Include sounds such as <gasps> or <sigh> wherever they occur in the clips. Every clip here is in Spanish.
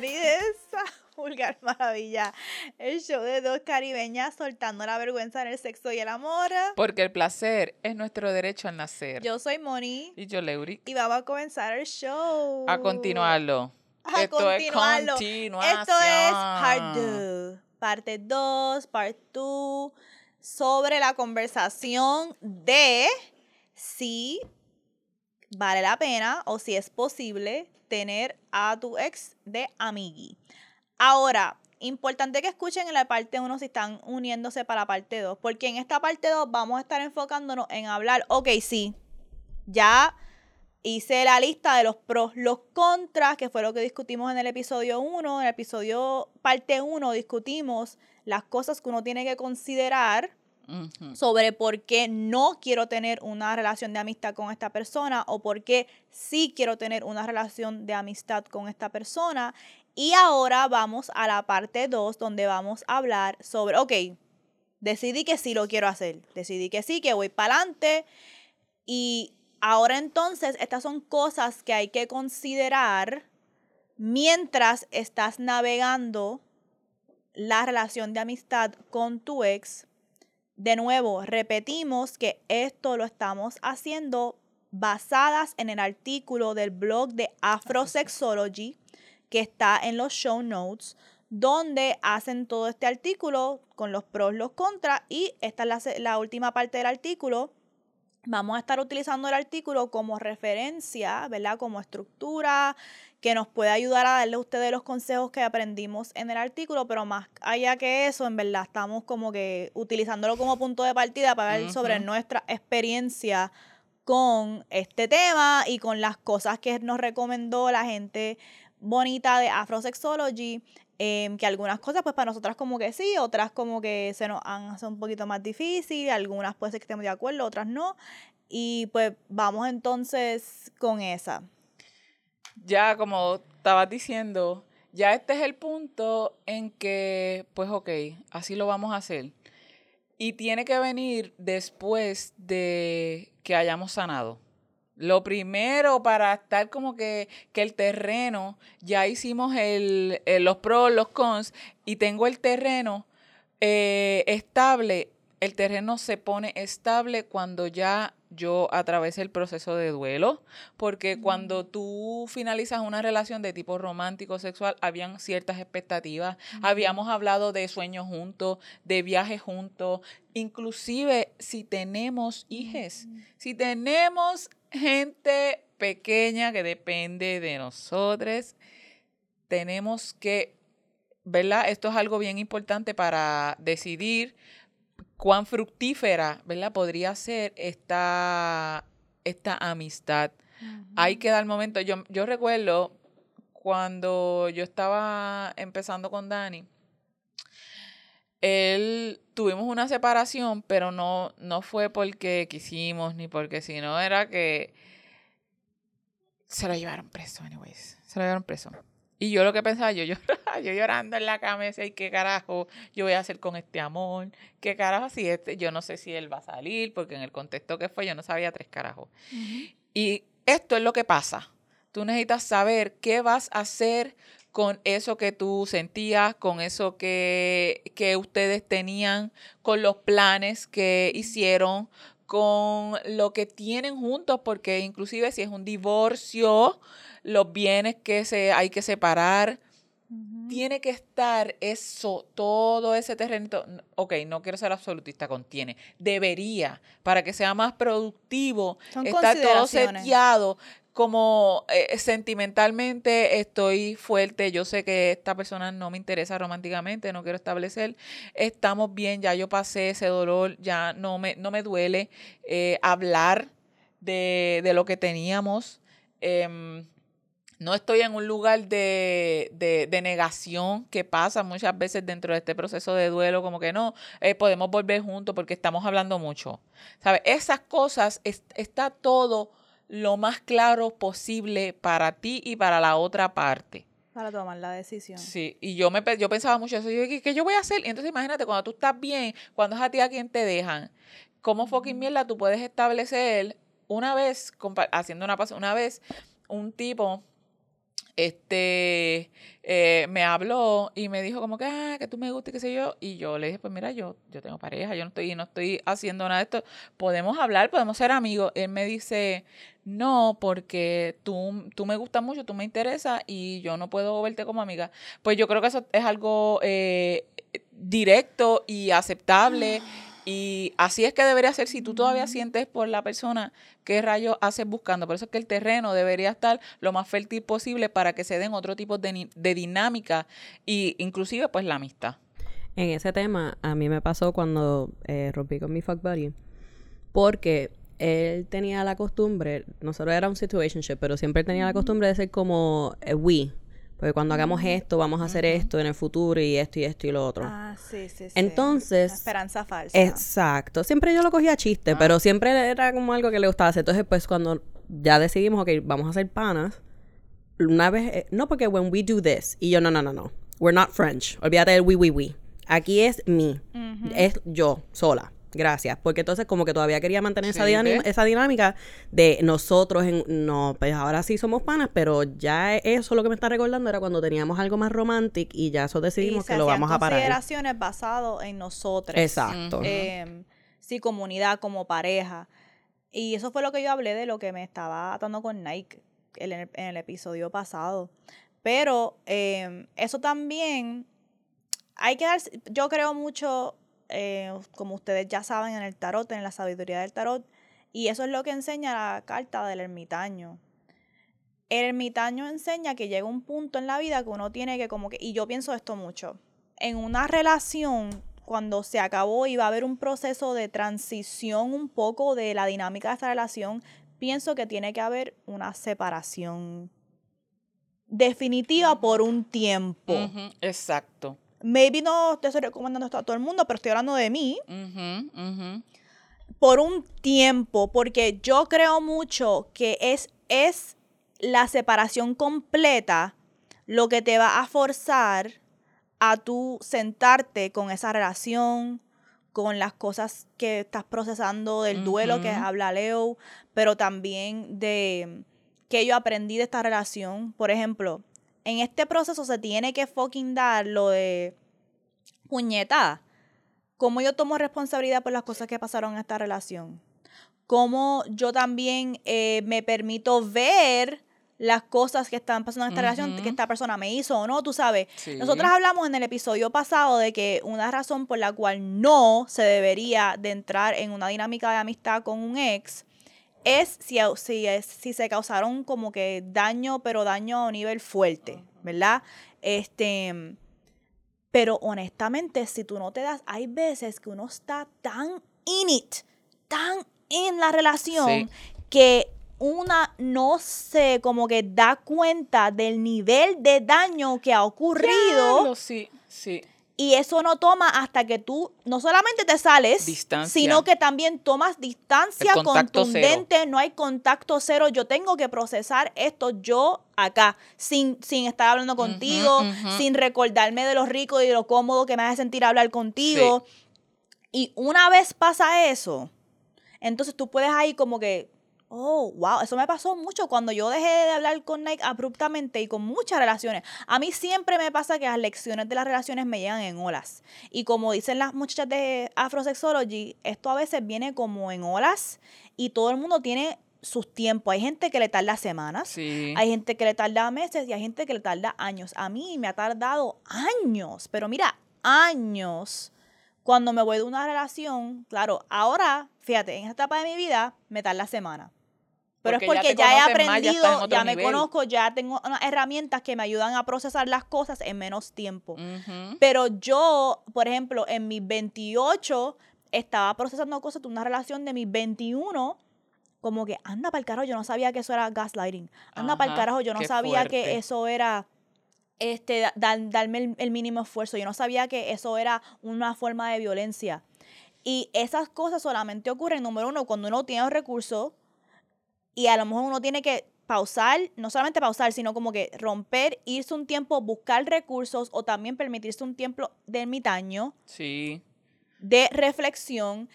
bienvenidos a <laughs> Vulgar Maravilla, el show de dos caribeñas soltando la vergüenza en el sexo y el amor. Porque el placer es nuestro derecho al nacer. Yo soy Moni. Y yo, Leuri. Y vamos a comenzar el show. A continuarlo. A Esto continuarlo. es continuación. Esto es Part 2. Parte 2, Part 2. Sobre la conversación de si vale la pena o si es posible tener a tu ex de amigui. Ahora, importante que escuchen en la parte 1 si están uniéndose para la parte 2, porque en esta parte 2 vamos a estar enfocándonos en hablar, ok, sí, ya hice la lista de los pros, los contras, que fue lo que discutimos en el episodio 1. En el episodio parte 1 discutimos las cosas que uno tiene que considerar Sobre por qué no quiero tener una relación de amistad con esta persona o por qué sí quiero tener una relación de amistad con esta persona. Y ahora vamos a la parte 2 donde vamos a hablar sobre, ok, decidí que sí lo quiero hacer, decidí que sí, que voy para adelante. Y ahora entonces estas son cosas que hay que considerar mientras estás navegando la relación de amistad con tu ex de nuevo, repetimos que esto lo estamos haciendo basadas en el artículo del blog de Afrosexology que está en los show notes, donde hacen todo este artículo con los pros, los contras y esta es la, la última parte del artículo. Vamos a estar utilizando el artículo como referencia, ¿verdad? Como estructura que nos puede ayudar a darle a ustedes los consejos que aprendimos en el artículo, pero más allá que eso, en verdad estamos como que utilizándolo como punto de partida para ver sobre nuestra experiencia con este tema y con las cosas que nos recomendó la gente bonita de Afrosexology, em, que algunas cosas pues para nosotras como que sí, otras como que se nos han hecho un poquito más difícil, algunas puede ser que estemos de acuerdo, otras no, y pues vamos entonces con esa. Ya, como estabas diciendo, ya este es el punto en que, pues ok, así lo vamos a hacer. Y tiene que venir después de que hayamos sanado. Lo primero para estar como que, que el terreno, ya hicimos el, el- los pros, los cons, y tengo el terreno eh, estable. El terreno se pone estable cuando ya yo atravesé el proceso de duelo, porque cuando tú finalizas una relación de tipo romántico, sexual, habían ciertas expectativas, habíamos hablado de sueños juntos, de viajes juntos, inclusive si tenemos hijes, si tenemos gente pequeña que depende de nosotros, tenemos que, ¿verdad? Esto es algo bien importante para decidir cuán fructífera, ¿verdad? Podría ser esta, esta amistad. Hay que dar momento. Yo, yo recuerdo cuando yo estaba empezando con Dani, él tuvimos una separación, pero no, no fue porque quisimos ni porque si no era que se lo llevaron preso, anyways. Se lo llevaron preso. Y yo lo que pensaba, yo, yo, <laughs> yo llorando en la cama, "Ay, ¿qué carajo yo voy a hacer con este amor? ¿Qué carajo si este, yo no sé si él va a salir, porque en el contexto que fue yo no sabía tres carajos. Y esto es lo que pasa. Tú necesitas saber qué vas a hacer con eso que tú sentías, con eso que, que ustedes tenían, con los planes que hicieron, con lo que tienen juntos, porque inclusive si es un divorcio, los bienes que se hay que separar, tiene que estar eso, todo ese terreno. Ok, no quiero ser absolutista, contiene. Debería, para que sea más productivo, Son está todo seteado. Como eh, sentimentalmente estoy fuerte, yo sé que esta persona no me interesa románticamente, no quiero establecer, estamos bien, ya yo pasé ese dolor, ya no me, no me duele eh, hablar de, de lo que teníamos. em, no estoy en un lugar de, de- de negación que pasa muchas veces dentro de este proceso de duelo, como que no, eh, podemos volver juntos porque estamos hablando mucho. ¿Sabes? Esas cosas, es- está todo lo más claro posible para ti y para la otra parte. Para tomar la decisión. Sí, y yo me yo pensaba mucho eso, yo, ¿qué, qué yo voy a hacer? Y entonces imagínate, cuando tú estás bien, cuando es a ti a quien te dejan, ¿cómo fucking mierda tú puedes establecer una vez, haciendo una una vez, un tipo este eh, me habló y me dijo como que, ah, que tú me gustas qué sé yo. Y yo le dije, pues mira, yo, yo tengo pareja, yo no estoy, no estoy haciendo nada de esto. Podemos hablar, podemos ser amigos. Él me dice, no, porque tú, tú me gustas mucho, tú me interesas y yo no puedo verte como amiga. Pues yo creo que eso es algo eh, directo y aceptable. <gasps> Y así es que debería ser si tú todavía sientes por la persona qué rayos haces buscando. Por eso es que el terreno debería estar lo más fértil posible para que se den otro tipo de, de dinámica e inclusive pues la amistad. En ese tema a mí me pasó cuando eh, rompí con mi fuck buddy porque él tenía la costumbre, nosotros era un situationship, pero siempre tenía la costumbre de ser como eh, we porque cuando hagamos esto, vamos a hacer esto en el futuro y esto y esto y lo otro. Ah, sí, sí, sí. Entonces. esperanza falsa. Exacto. Siempre yo lo cogía chiste, ah. pero siempre era como algo que le gustaba hacer. Entonces, pues cuando ya decidimos, ok, vamos a hacer panas, una vez. Eh, no, porque when we do this. Y yo, no, no, no, no. We're not French. Olvídate del we, we, we. Aquí es me. Es yo, sola. Gracias. Porque entonces como que todavía quería mantener esa, esa dinámica de nosotros en... No, pues ahora sí somos panas, pero ya eso lo que me está recordando era cuando teníamos algo más romántico y ya eso decidimos que lo vamos a parar. consideraciones basado en nosotros. Exacto. Em, sí, comunidad como pareja. Y eso fue lo que yo hablé de lo que me estaba atando con Nike en el, episodio pasado. Pero em, eso también hay que dar, yo creo mucho eh, como ustedes ya saben, en el tarot, en la sabiduría del tarot. Y eso es lo que enseña la carta del ermitaño. El ermitaño enseña que llega un punto en la vida que uno tiene que como que, y yo pienso esto mucho, en una relación, cuando se acabó y va a haber un proceso de transición un poco de la dinámica de esta relación, pienso que tiene que haber una separación definitiva por un tiempo. Exacto. Maybe no te estoy recomendando esto a todo el mundo, pero estoy hablando de mí. Por un tiempo, porque yo creo mucho que es, es la separación completa lo que te va a forzar a tú sentarte con esa relación, con las cosas que estás procesando del duelo que habla Leo, pero también de que yo aprendí de esta relación. Por ejemplo, en este proceso se tiene que fucking dar lo de puñeta. ¿Cómo yo tomo responsabilidad por las cosas que pasaron en esta relación? ¿Cómo yo también eh, me permito ver las cosas que están pasando en esta relación, que esta persona me hizo o no, tú sabes. Nosotros hablamos en el episodio pasado de que una razón por la cual no se debería de entrar en una dinámica de amistad con un ex es si, si, si se causaron como que daño, pero daño a nivel fuerte, ¿verdad? Este, pero honestamente, si tú no te das, hay veces que uno está tan in it, tan en la relación, que una no se como que da cuenta del nivel de daño que ha ocurrido. sí, sí. Y eso no toma hasta que tú no solamente te sales, sino que también tomas distancia contundente, no hay contacto cero. Yo tengo que procesar esto yo acá, sin, sin estar hablando contigo, sin recordarme de lo rico y de lo cómodo que me hace sentir hablar contigo. Y una vez pasa eso, entonces tú puedes ahí como que Oh, wow, eso me pasó mucho cuando yo dejé de hablar con Nike abruptamente y con muchas relaciones. A mí siempre me pasa que las lecciones de las relaciones me llegan en olas. Y como dicen las muchachas de Afrosexology, esto a veces viene como en olas y todo el mundo tiene sus tiempos. Hay gente que le tarda semanas, hay gente que le tarda meses y hay gente que le tarda años. A mí me ha tardado años, pero mira, años. Cuando me voy de una relación, claro, ahora, fíjate, en esta etapa de mi vida me tarda semana pero es porque ya, he aprendido, ya, me conozco, ya tengo unas herramientas que me ayudan a procesar las cosas en menos tiempo. Pero yo, por ejemplo, en mis 28 estaba procesando cosas de una relación de mis 21 como que anda para el carajo, yo no sabía que eso era gaslighting. Anda para el carajo, yo no sabía que eso era este darme el, mínimo esfuerzo. Yo no sabía que eso era una forma de violencia. Y esas cosas solamente ocurren, número uno, cuando uno tiene los recursos y a lo mejor uno tiene que pausar, no solamente pausar, sino como que romper, irse un tiempo, buscar recursos o también permitirse un tiempo de ermitaño. Sí. De reflexión.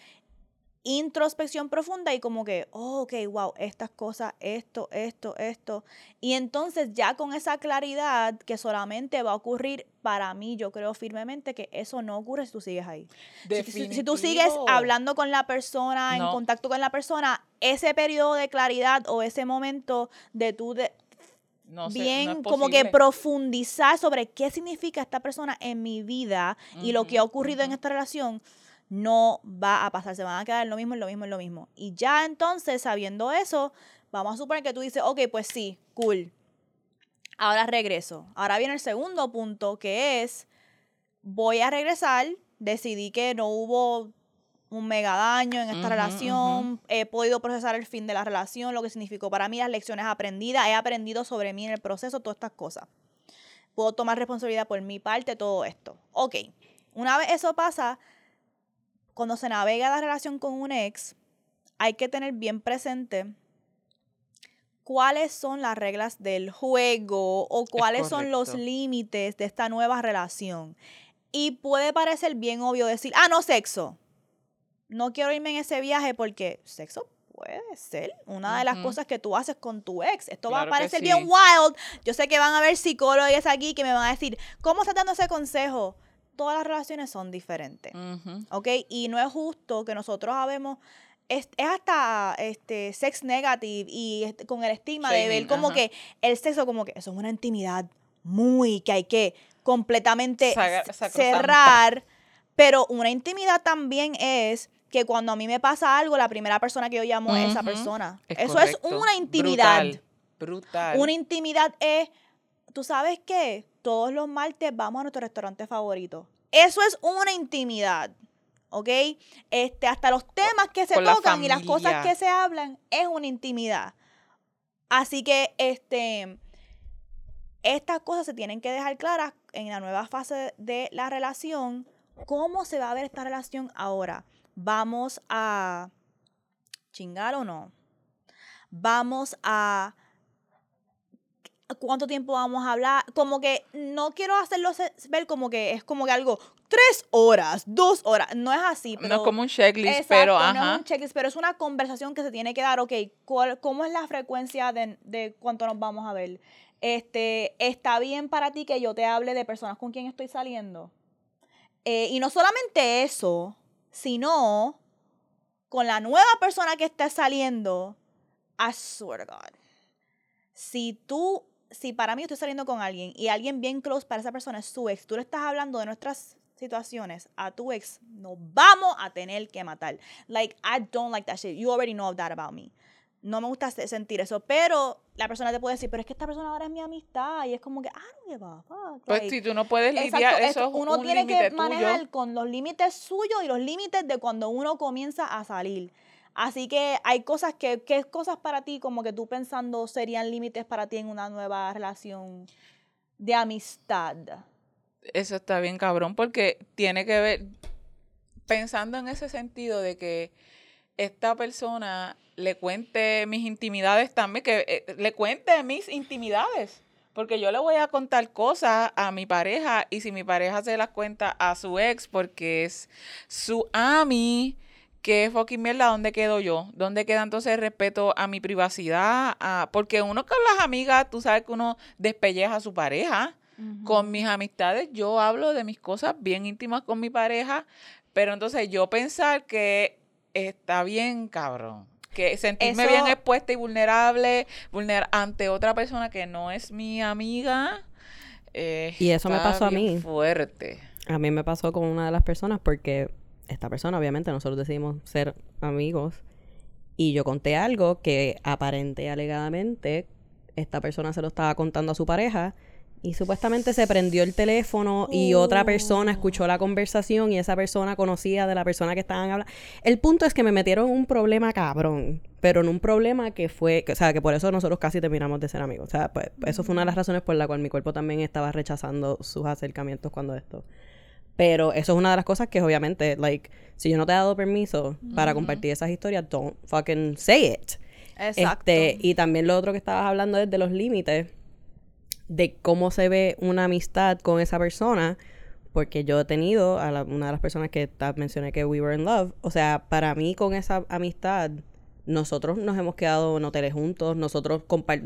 Introspección profunda y como que, oh, ok, wow, estas cosas, esto, esto, esto. Y entonces ya con esa claridad que solamente va a ocurrir para mí, yo creo firmemente que eso no ocurre si tú sigues ahí. Si, si- si tú sigues hablando con la persona, en contacto con la persona, ese periodo de claridad o ese momento de tú de, No sé, bien no como que profundizar sobre qué significa esta persona en mi vida y lo que ha ocurrido en esta relación no va a pasar, se van a quedar en lo mismo, en lo mismo, en lo mismo. Y ya entonces, sabiendo eso, vamos a suponer que tú dices, ok, pues sí, cool. Ahora regreso. Ahora viene el segundo punto, que es, voy a regresar, decidí que no hubo un mega daño en esta relación, he podido procesar el fin de la relación, lo que significó para mí las lecciones aprendidas, he aprendido sobre mí en el proceso, todas estas cosas. Puedo tomar responsabilidad por mi parte, todo esto. Ok, una vez eso pasa, cuando se navega la relación con un ex, hay que tener bien presente cuáles son las reglas del juego o cuáles son los límites de esta nueva relación. Y puede parecer bien obvio decir, ah, no, sexo. No quiero irme en ese viaje porque sexo puede ser una de las cosas que tú haces con tu ex. Esto va a parecer sí. bien wild. Yo sé que van a haber psicólogos aquí que me van a decir, ¿cómo estás dando ese consejo? Todas las relaciones son diferentes. Ujú. ¿ok? Y no es justo que nosotros habemos, es, es hasta este sex negative y este, con el estigma de ver como que el sexo como que eso es una intimidad muy que hay que completamente Saga- cerrar, pero una intimidad también es que cuando a mí me pasa algo, la primera persona que yo llamo es esa persona. Es eso correcto. es una intimidad. Brutal. Brutal. Una intimidad es, ¿tú sabes qué? Todos los martes vamos a nuestro restaurante favorito. Eso es una intimidad, ¿ok? Este, hasta los temas que se Con la tocan y las cosas que se hablan es una intimidad. Así que, este, estas cosas se tienen que dejar claras en la nueva fase de la relación. ¿Cómo se va a ver esta relación ahora? ¿Vamos a chingar o no? ¿Vamos a cuánto tiempo vamos a hablar. Como que no quiero hacerlo ver como que es como que algo, tres horas, dos horas. No es así. Pero, no es como un checklist, Exacto, pero no ajá. es un checklist, pero es una conversación que se tiene que dar. Ok, ¿cuál- ¿cómo es la frecuencia de, de cuánto nos vamos a ver? Este, ¿Está bien para ti que yo te hable de personas con quien estoy saliendo? Eh, y no solamente eso, sino con la nueva persona que estés saliendo. I swear to God. Si tú, si para mí estoy saliendo con alguien y alguien bien close para esa persona es su ex, tú le estás hablando de nuestras situaciones a tu ex, nos vamos a tener que matar. Like, I don't like that shit. You already know that about me. No me gusta se- sentir eso, pero la persona te puede decir, pero es que esta persona ahora es mi amistad y es como que, don't give a fuck. Pues Like, si tú no puedes lidiar, eso es uno un tiene que tuyo. manejar con los límites suyos y los límites de cuando uno comienza a salir. Así que hay cosas que, ¿qué cosas para ti como que tú pensando serían límites para ti en una nueva relación de amistad? Eso está bien cabrón porque tiene que ver, pensando en ese sentido de que esta persona le cuente mis intimidades también, que eh, le cuente mis intimidades. Porque yo le voy a contar cosas a mi pareja y si mi pareja se las cuenta a su ex porque es su ami, que fucking mierda, ¿dónde quedo yo? ¿Dónde queda entonces el respeto a mi privacidad? A- porque uno con las amigas, tú sabes que uno despelleja a su pareja. Con mis amistades yo hablo de mis cosas bien íntimas con mi pareja, pero entonces yo pensar que está bien cabrón. Que sentirme Eso- bien expuesta y vulnerable vulner ante otra persona que no es mi amiga. eh, Y eso me pasó a mí. Fuerte. A mí me pasó con una de las personas porque esta persona, obviamente, nosotros decidimos ser amigos y yo conté algo que aparente alegadamente esta persona se lo estaba contando a su pareja y supuestamente se prendió el teléfono y otra persona escuchó la conversación y esa persona conocía de la persona que estaban hablando. El punto es que me metieron un problema cabrón, pero en un problema que fue, que- o sea, que por eso nosotros casi terminamos de ser amigos. O sea, pues eso fue una de las razones por la cual mi cuerpo también estaba rechazando sus acercamientos cuando esto. Pero eso es una de las cosas que obviamente, like, si yo no te he dado permiso para compartir esas historias, don't fucking say it. Exacto. Este, y también lo otro que estabas hablando es de los límites, de cómo se ve una amistad con esa persona, porque yo he tenido a la- una de las personas que mencioné que we were in love. O sea, para mí con esa amistad, nosotros nos hemos quedado en hoteles juntos, nosotros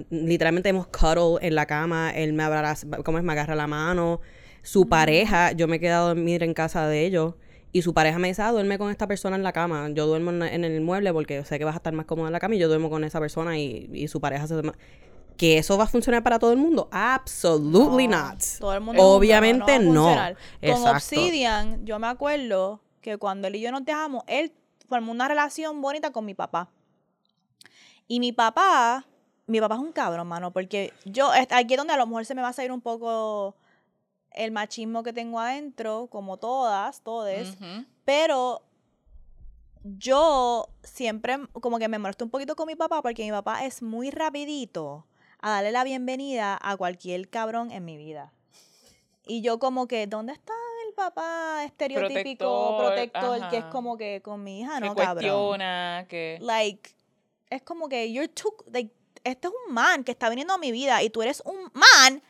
literalmente hemos cuddle en la cama, él me abraza, ¿cómo es? Me agarra la mano. Su pareja, yo me he quedado a dormir en casa de ellos. Y su pareja me dice, ah, duerme con esta persona en la cama. Yo duermo en, el mueble porque sé que vas a estar más cómodo en la cama y yo duermo con esa persona y, y su pareja se duerme. ¿Que eso va a funcionar para todo el mundo? Absolutely No, not. Todo el mundo Obviamente no. funcionar. Con. Obsidian, yo me acuerdo que cuando él y yo nos dejamos, él formó una relación bonita con mi papá. Y mi papá, mi papá es un cabrón, mano, porque yo, aquí es donde a lo mejor se me va a salir un poco el machismo que tengo adentro, como todas, todes, pero yo siempre como que me molesto un poquito con mi papá porque mi papá es muy rapidito a darle la bienvenida a cualquier cabrón en mi vida. Y yo como que, ¿dónde está el papá estereotípico, Protector, protector, que es como que con mi hija, que no, cabrón? cuestiona, que... Like, es como que you're too, like, este es un man que está viniendo a mi vida y tú eres un man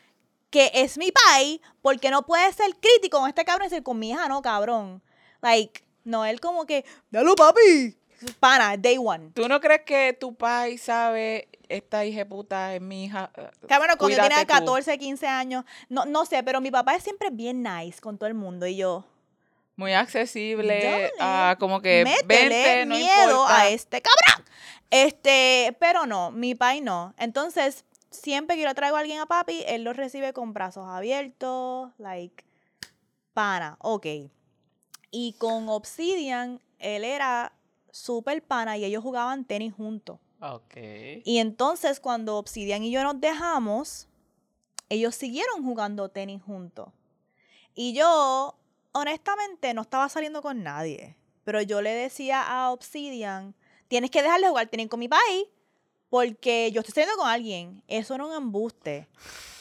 que es mi pai porque no puedes ser crítico con este cabrón y decir con mi hija, no, cabrón. Like, no, él como que, dalo papi. Pana, day one. ¿Tú no crees que tu pai sabe, esta hija puta es mi hija? eh, Cabrón, cuando yo tenía cuídate tú"? 14, 15 años, no, no sé, pero mi papá es siempre bien nice con todo el mundo y yo, Muy accesible, a como que vente, no miedo importa. a este cabrón. Este, pero no, mi pai no. Entonces, siempre que yo traigo a alguien a papi, él lo recibe con brazos abiertos, like, pana, ok. Y con Obsidian, él era súper pana y ellos jugaban tenis juntos. Ok. Y entonces, cuando Obsidian y yo nos dejamos, ellos siguieron jugando tenis juntos. Y yo, honestamente, no estaba saliendo con nadie. Pero yo le decía a Obsidian, tienes que dejarle jugar tenis con mi país porque yo estoy saliendo con alguien. Eso era un embuste.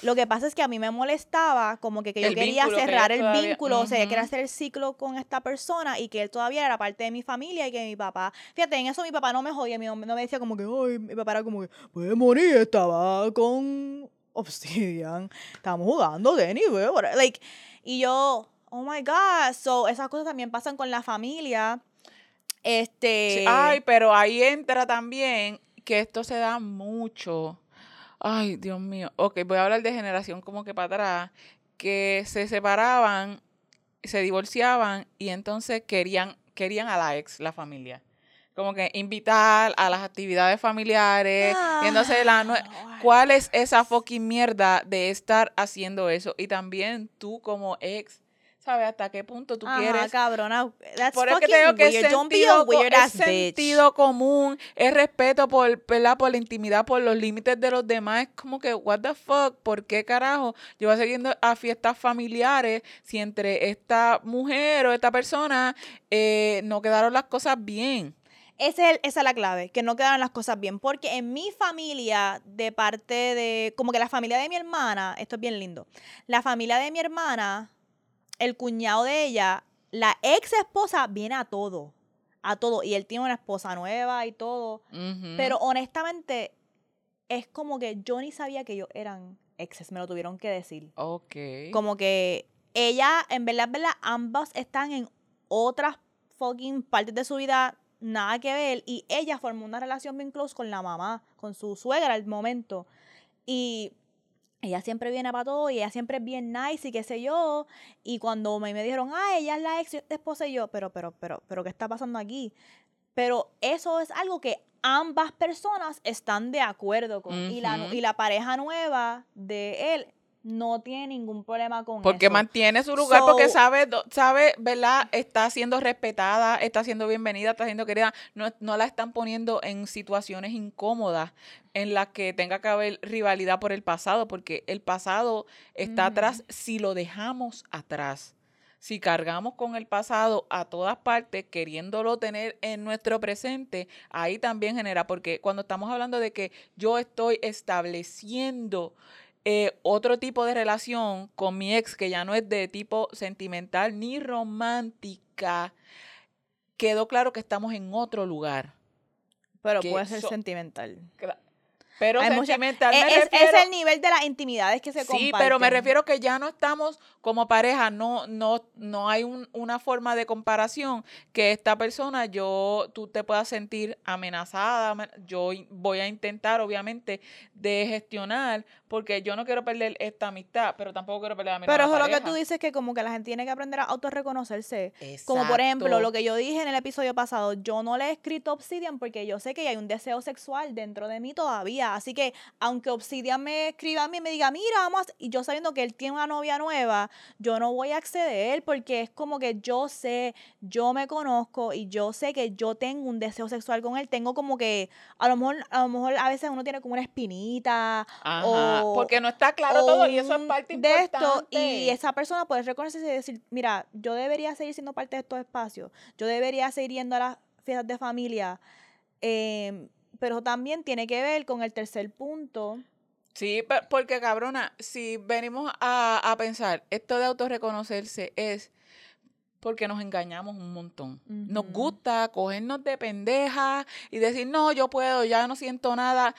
Lo que pasa es que a mí me molestaba como que, que yo El quería vínculo cerrar el todavía- vínculo, o sea, yo quería hacer el ciclo con esta persona y que él todavía era parte de mi familia y que mi papá, fíjate, en eso mi papá no me jodía, mi mamá no me decía como que, ay, mi papá era como que, pues morir, estaba con Obsidian, estábamos jugando tenis, güey, whatever", like, y yo, oh my God, so esas cosas también pasan con la familia, este, Ay, pero ahí entra también que esto se da mucho. Ay, Dios mío. Ok, voy a hablar de generación como que para atrás, que se separaban, se divorciaban y entonces querían, querían a la ex, la familia. Como que invitar a las actividades familiares. y entonces, la nue- Ah, ¿cuál es esa fucking mierda de estar haciendo eso? Y también tú como ex, ¿sabes hasta qué punto tú Ajá, quieres cabrona, that's por eso que te digo que es weird, a sentido, weird es sentido común, es respeto por, ¿verdad? por la intimidad, por los límites de los demás. Es como que, what the fuck, ¿por qué carajo yo voy a seguir a fiestas familiares si entre esta mujer o esta persona eh, no quedaron las cosas bien? Ese es el- esa es la clave, que no quedaron las cosas bien. Porque en mi familia, de parte de, como que la familia de mi hermana, esto es bien lindo, la familia de mi hermana, el cuñado de ella, la ex esposa viene a todo, a todo. Y él tiene una esposa nueva y todo. Pero honestamente, es como que yo ni sabía que ellos eran exes, me lo tuvieron que decir. Ok. Como que ella, en verdad, en verdad, ambas están en otras fucking partes de su vida, nada que ver. Y ella formó una relación bien close con la mamá, con su suegra al momento. Y ella siempre viene para todo y ella siempre es bien nice y qué sé yo. Y cuando me, me dijeron, ah, ella es la ex esposa y yo, pero, pero, pero, pero, ¿qué está pasando aquí? Pero eso es algo que ambas personas están de acuerdo con. y, la, y la pareja nueva de él no tiene ningún problema con Porque eso. mantiene su lugar, porque sabe, sabe, ¿verdad? Está siendo respetada, está siendo bienvenida, está siendo querida. No, no la están poniendo en situaciones incómodas en las que tenga que haber rivalidad por el pasado, porque el pasado está atrás si lo dejamos atrás. Si cargamos con el pasado a todas partes, queriéndolo tener en nuestro presente, ahí también genera, porque cuando estamos hablando de que yo estoy estableciendo eh, otro tipo de relación con mi ex, que ya no es de tipo sentimental ni romántica, quedó claro que estamos en otro lugar. Pero puede ser so- sentimental. Pero Hay mucha- sentimental me es, el nivel de las intimidades que se Sí, comparten. pero me refiero que ya no estamos como pareja, no, no, no hay un- una forma de comparación que esta persona, yo, tú te puedas sentir amenazada, amen- yo voy a intentar, obviamente, de gestionar, porque yo no quiero perder esta amistad, pero tampoco quiero perder a mi Pero eso es lo que tú dices que como que la gente tiene que aprender a autorreconocerse. Como por ejemplo, lo que yo dije en el episodio pasado, yo no le he escrito a Obsidian porque yo sé que hay un deseo sexual dentro de mí todavía. Así que aunque Obsidian me escriba a mí y me diga, mira, vamos, a hacer-", y yo sabiendo que él tiene una novia nueva, yo no voy a acceder porque es como que yo sé, yo me conozco y yo sé que yo tengo un deseo sexual con él. Tengo como que, a lo mejor, a lo mejor a veces uno tiene como una espinita Ajá, o- porque no está claro todo y eso es parte de importante. esto y esa persona puede reconocerse y decir, mira, yo debería seguir siendo parte de estos espacios, yo debería seguir yendo a las fiestas de familia, em, pero también tiene que ver con el tercer punto. Sí, porque cabrona, si venimos a, a pensar, esto de autorreconocerse es porque nos engañamos un montón. Nos gusta cogernos de pendeja y decir, no, yo puedo, ya no siento nada.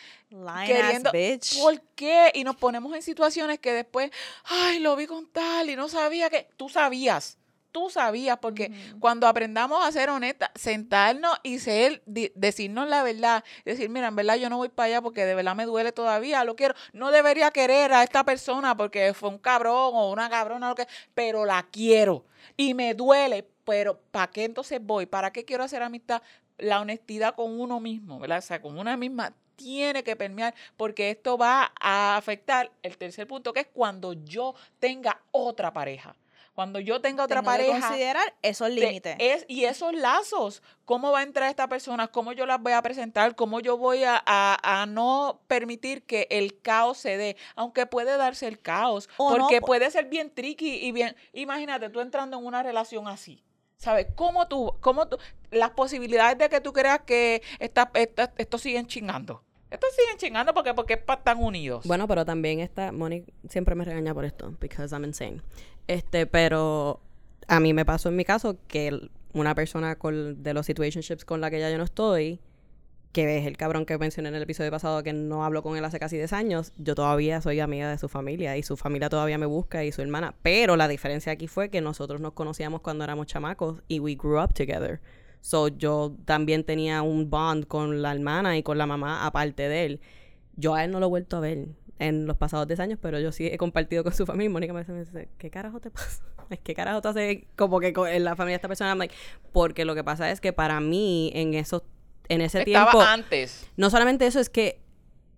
Queriendo- bitch. ¿Por qué? Y nos ponemos en situaciones que después, ay, lo vi con tal y no sabía que. Tú sabías, tú sabías, porque cuando aprendamos a ser honestas, sentarnos y ser, decirnos la verdad, decir, mira, en verdad yo no voy para allá porque de verdad me duele todavía, lo quiero, no debería querer a esta persona porque fue un cabrón o una cabrona, lo que, pero la quiero y me duele, pero ¿para qué entonces voy? ¿Para qué quiero hacer amistad? La honestidad con uno mismo, ¿verdad? O sea, con una misma tiene que permear porque esto va a afectar el tercer punto que es cuando yo tenga otra pareja. Cuando yo tenga otra Tengo que pareja, considerar esos te- límites. Es, y esos lazos, ¿cómo va a entrar esta persona? ¿Cómo yo las voy a presentar? ¿Cómo yo voy a, a- a no permitir que el caos se dé? Aunque puede darse el caos, O porque po- puede ser bien tricky y bien... Imagínate, tú entrando en una relación así. ¿Sabes? ¿Cómo tú, cómo tú, las posibilidades de que tú creas que esta, esta- estos siguen chingando? Estos siguen chingando porque, porque están unidos. Bueno, pero también está, Moni siempre me regaña por esto, because I'm insane. Este, pero a mí me pasó en mi caso que una persona de los situationships con la que ya yo no estoy, que es el cabrón que mencioné en el episodio pasado que no hablo con él hace casi 10 años, yo todavía soy amiga de su familia y su familia todavía me busca y su hermana. Pero la diferencia aquí fue que nosotros nos conocíamos cuando éramos chamacos y we grew up together. So yo también tenía un bond con la hermana y con la mamá aparte de él. Yo a él no lo he vuelto a ver en los pasados 10 años, pero yo sí he compartido con su familia. Mónica me dice, ¿qué carajo te pasa? <laughs> ¿Qué carajo te hace como que en la familia de esta persona? I'm like, porque lo que pasa es que para mí en esos en ese Estaba tiempo antes. no solamente eso, es que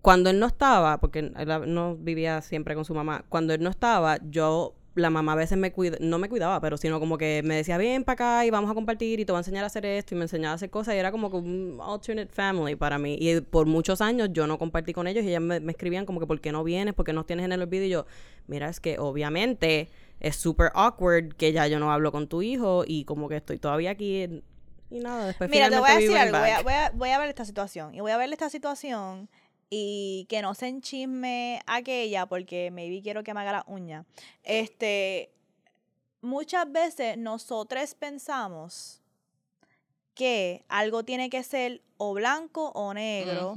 cuando él no estaba, porque él no vivía siempre con su mamá, cuando él no estaba, yo, la mamá a veces me cuida, no me cuidaba, pero sino como que me decía, ven para acá y vamos a compartir y te voy a enseñar a hacer esto y me enseñaba a hacer cosas y era como que un alternate family para mí. Y por muchos años yo no compartí con ellos y ellas me, me escribían como que, ¿por qué no vienes? ¿Por qué no tienes en el olvido? Y yo, mira, es que obviamente es súper awkward que ya yo no hablo con tu hijo y como que estoy todavía aquí en- y nada, después Mira, te voy a decir algo. Voy a, voy, a, voy a ver esta situación. Y voy a ver esta situación y que no se enchisme aquella porque maybe quiero que me haga la uña. Este, muchas veces nosotros pensamos que algo tiene que ser o blanco o negro,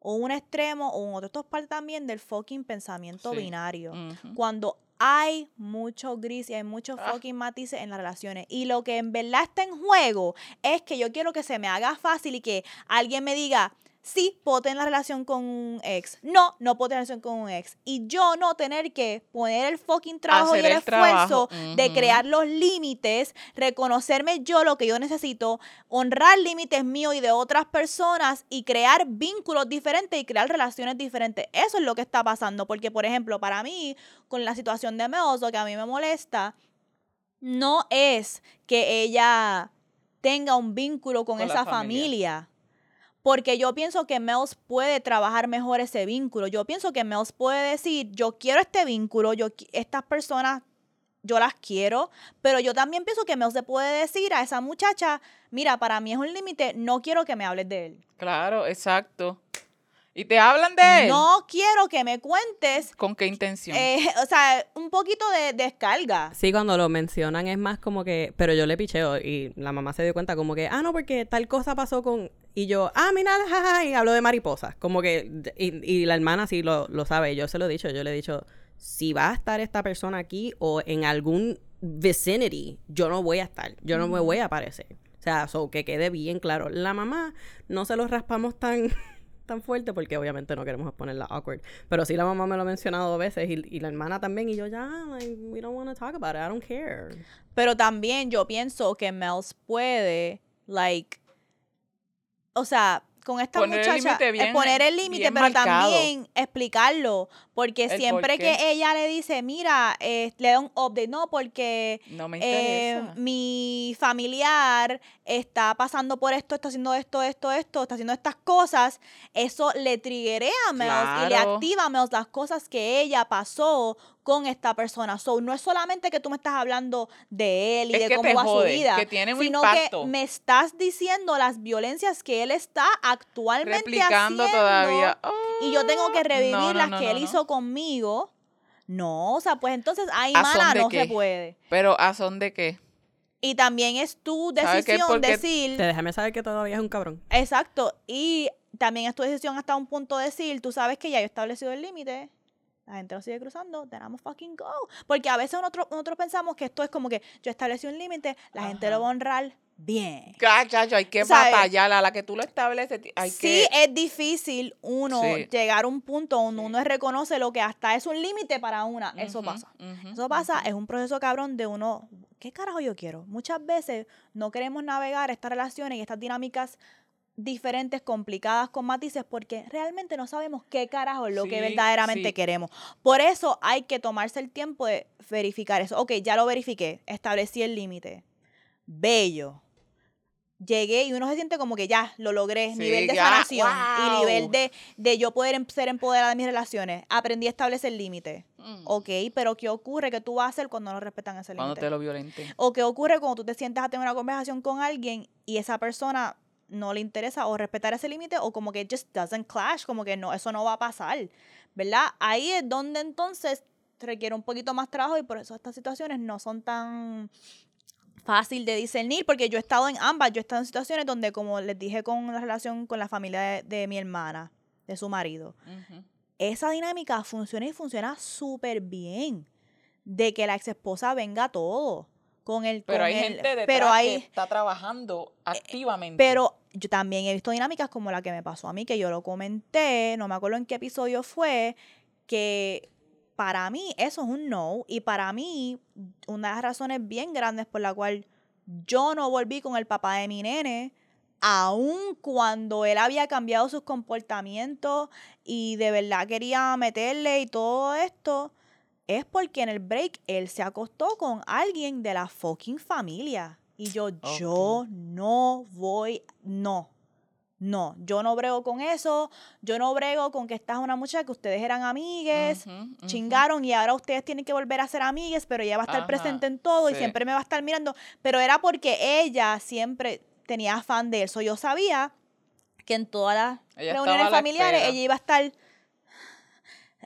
o un extremo o un otro. Esto es parte también del fucking pensamiento Sí. binario cuando hay mucho gris y hay muchos Ah. fucking matices en las relaciones. Y lo que en verdad está en juego es que yo quiero que se me haga fácil y que alguien me diga, sí, puedo tener la relación con un ex. No, no puedo tener relación con un ex. Y yo no tener que poner el fucking trabajo y el, esfuerzo de crear los límites, reconocerme yo lo que yo necesito, honrar límites míos y de otras personas y crear vínculos diferentes y crear relaciones diferentes. Eso es lo que está pasando. Porque, por ejemplo, para mí, con la situación de Meoso, que a mí me molesta, no es que ella tenga un vínculo con, esa familia. familia. Porque yo pienso que Mels puede trabajar mejor ese vínculo. Yo pienso que Mels puede decir, yo quiero este vínculo, yo estas personas yo las quiero, pero yo también pienso que Mels se puede decir a esa muchacha, mira, para mí es un límite, no quiero que me hables de él. Claro, exacto. Y te hablan de él. No quiero que me cuentes, ¿Con qué intención? eh, o sea, un poquito de descarga. Sí, cuando lo mencionan es más como que, pero yo le picheo y la mamá se dio cuenta como que, ah, no, porque tal cosa pasó con, y yo, ah, mira, jaja, y hablo de mariposas, como que, y, y la hermana sí lo, lo sabe, yo se lo he dicho, yo le he dicho, si va a estar esta persona aquí o en algún vicinity, yo no voy a estar, yo no me voy a aparecer. O sea, so, que quede bien claro. La mamá no se lo raspamos tan, <laughs> tan fuerte porque obviamente no queremos ponerla awkward. Pero sí la mamá me lo ha mencionado dos veces y, y la hermana también y yo ya, like, we don't want to talk about it, I don't care. Pero también yo pienso que Mels puede, like, o sea, con esta Poner el muchacha, eh, bien- poner el límite, bien pero marcado. también explicarlo, porque El siempre por que ella le dice, mira, eh, le da un update, no, porque no me eh, mi familiar está pasando por esto, está haciendo esto, esto, esto, está haciendo estas cosas, eso le triggerea a Mels y le Claro. activa a Mels las cosas que ella pasó con esta persona. So, no es solamente que tú me estás hablando de él y Es de que cómo va jode, su vida, que tiene un sino impacto. que me estás diciendo las violencias que él está actualmente Replicando haciendo todavía. y yo tengo que Ah, revivir no, no, las no, que él hizo conmigo. No, o sea, pues entonces ahí, ¿A son mana, de no qué? se puede. Pero ¿a son de qué? Y también es tu decisión decir, Te déjame saber que todavía es un cabrón. exacto, y también es tu decisión hasta un punto decir, tú sabes que ya yo he establecido el límite, la gente lo sigue cruzando, then I'm a fucking go. Porque a veces nosotros, nosotros pensamos que esto es como que yo establecí un límite, la gente lo va a honrar bien. Cachacho, hay que batallar a la que tú lo estableces. Hay sí, que, es difícil uno Sí. llegar a un punto donde Sí. uno reconoce lo que hasta es un límite para una. Eso pasa. Eso pasa, es un proceso cabrón de uno, ¿qué carajo yo quiero? Muchas veces no queremos navegar estas relaciones y estas dinámicas diferentes, complicadas, con matices, porque realmente no sabemos qué carajo es lo que verdaderamente sí. queremos. Por eso hay que tomarse el tiempo de verificar eso. Ok, ya lo verifiqué, establecí el límite. Bello. Llegué y uno se siente como que ya lo logré, Sí, nivel de ya, sanación y nivel de, de yo poder em- ser empoderada de mis relaciones. Aprendí a establecer límites. Mm. Ok, pero ¿qué ocurre que tú vas a hacer cuando no respetan ese Cuando límite? te lo violenten. O qué ocurre cuando tú te sientas a tener una conversación con alguien y esa persona no le interesa o respetar ese límite o como que just doesn't clash, como que no, eso no va a pasar, ¿verdad? Ahí es donde entonces requiere un poquito más trabajo y por eso estas situaciones no son tan fácil de discernir porque yo he estado en ambas, yo he estado en situaciones donde como les dije con la relación con la familia de, de mi hermana, de su marido, esa dinámica funciona y funciona súper bien. De que la ex esposa venga todo. Con el, Pero con hay el- gente detrás pero que hay, está trabajando activamente. pero yo también he visto dinámicas como la que me pasó a mí, que yo lo comenté, no me acuerdo en qué episodio fue, que para mí eso es un no. Y para mí, una de las razones bien grandes por la cual yo no volví con el papá de mi nene, aun cuando él había cambiado sus comportamientos y de verdad quería meterle y todo esto, es porque en el break él se acostó con alguien de la fucking familia. Y yo, yo no voy, no. No, yo no brego con eso, yo no brego con que estás una muchacha que ustedes eran amigues, chingaron y ahora ustedes tienen que volver a ser amigues, pero ella va a estar Ajá, presente en todo y siempre me va a estar mirando. Pero era porque ella siempre tenía afán de eso. Yo sabía que en todas las Ella reuniones la familiares espera. ella iba a estar.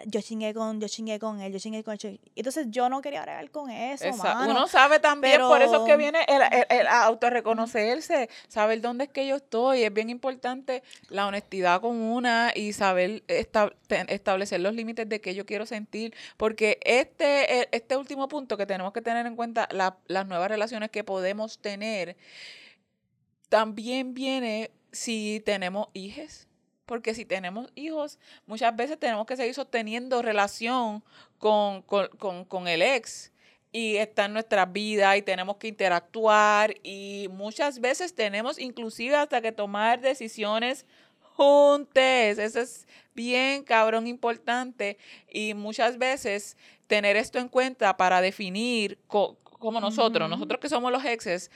Yo chingué con, yo chingué con él, yo chingué con él. Entonces yo no quería bregar con eso, mano. Uno sabe también, por eso es que pero- viene el, el, el autorreconocerse, saber dónde es que yo estoy. Es bien importante la honestidad con una y saber esta- establecer los límites de qué yo quiero sentir. Porque este, e- este último punto que tenemos que tener en cuenta, la- las nuevas relaciones que podemos tener, también viene si tenemos hijos. Porque si tenemos hijos, muchas veces tenemos que seguir sosteniendo relación con, con, con, con el ex. Y está en nuestras vidas y tenemos que interactuar. Y muchas veces tenemos inclusive hasta que tomar decisiones juntes. Eso es bien cabrón importante. Y muchas veces tener esto en cuenta para definir co- como nosotros, nosotros que somos los exes,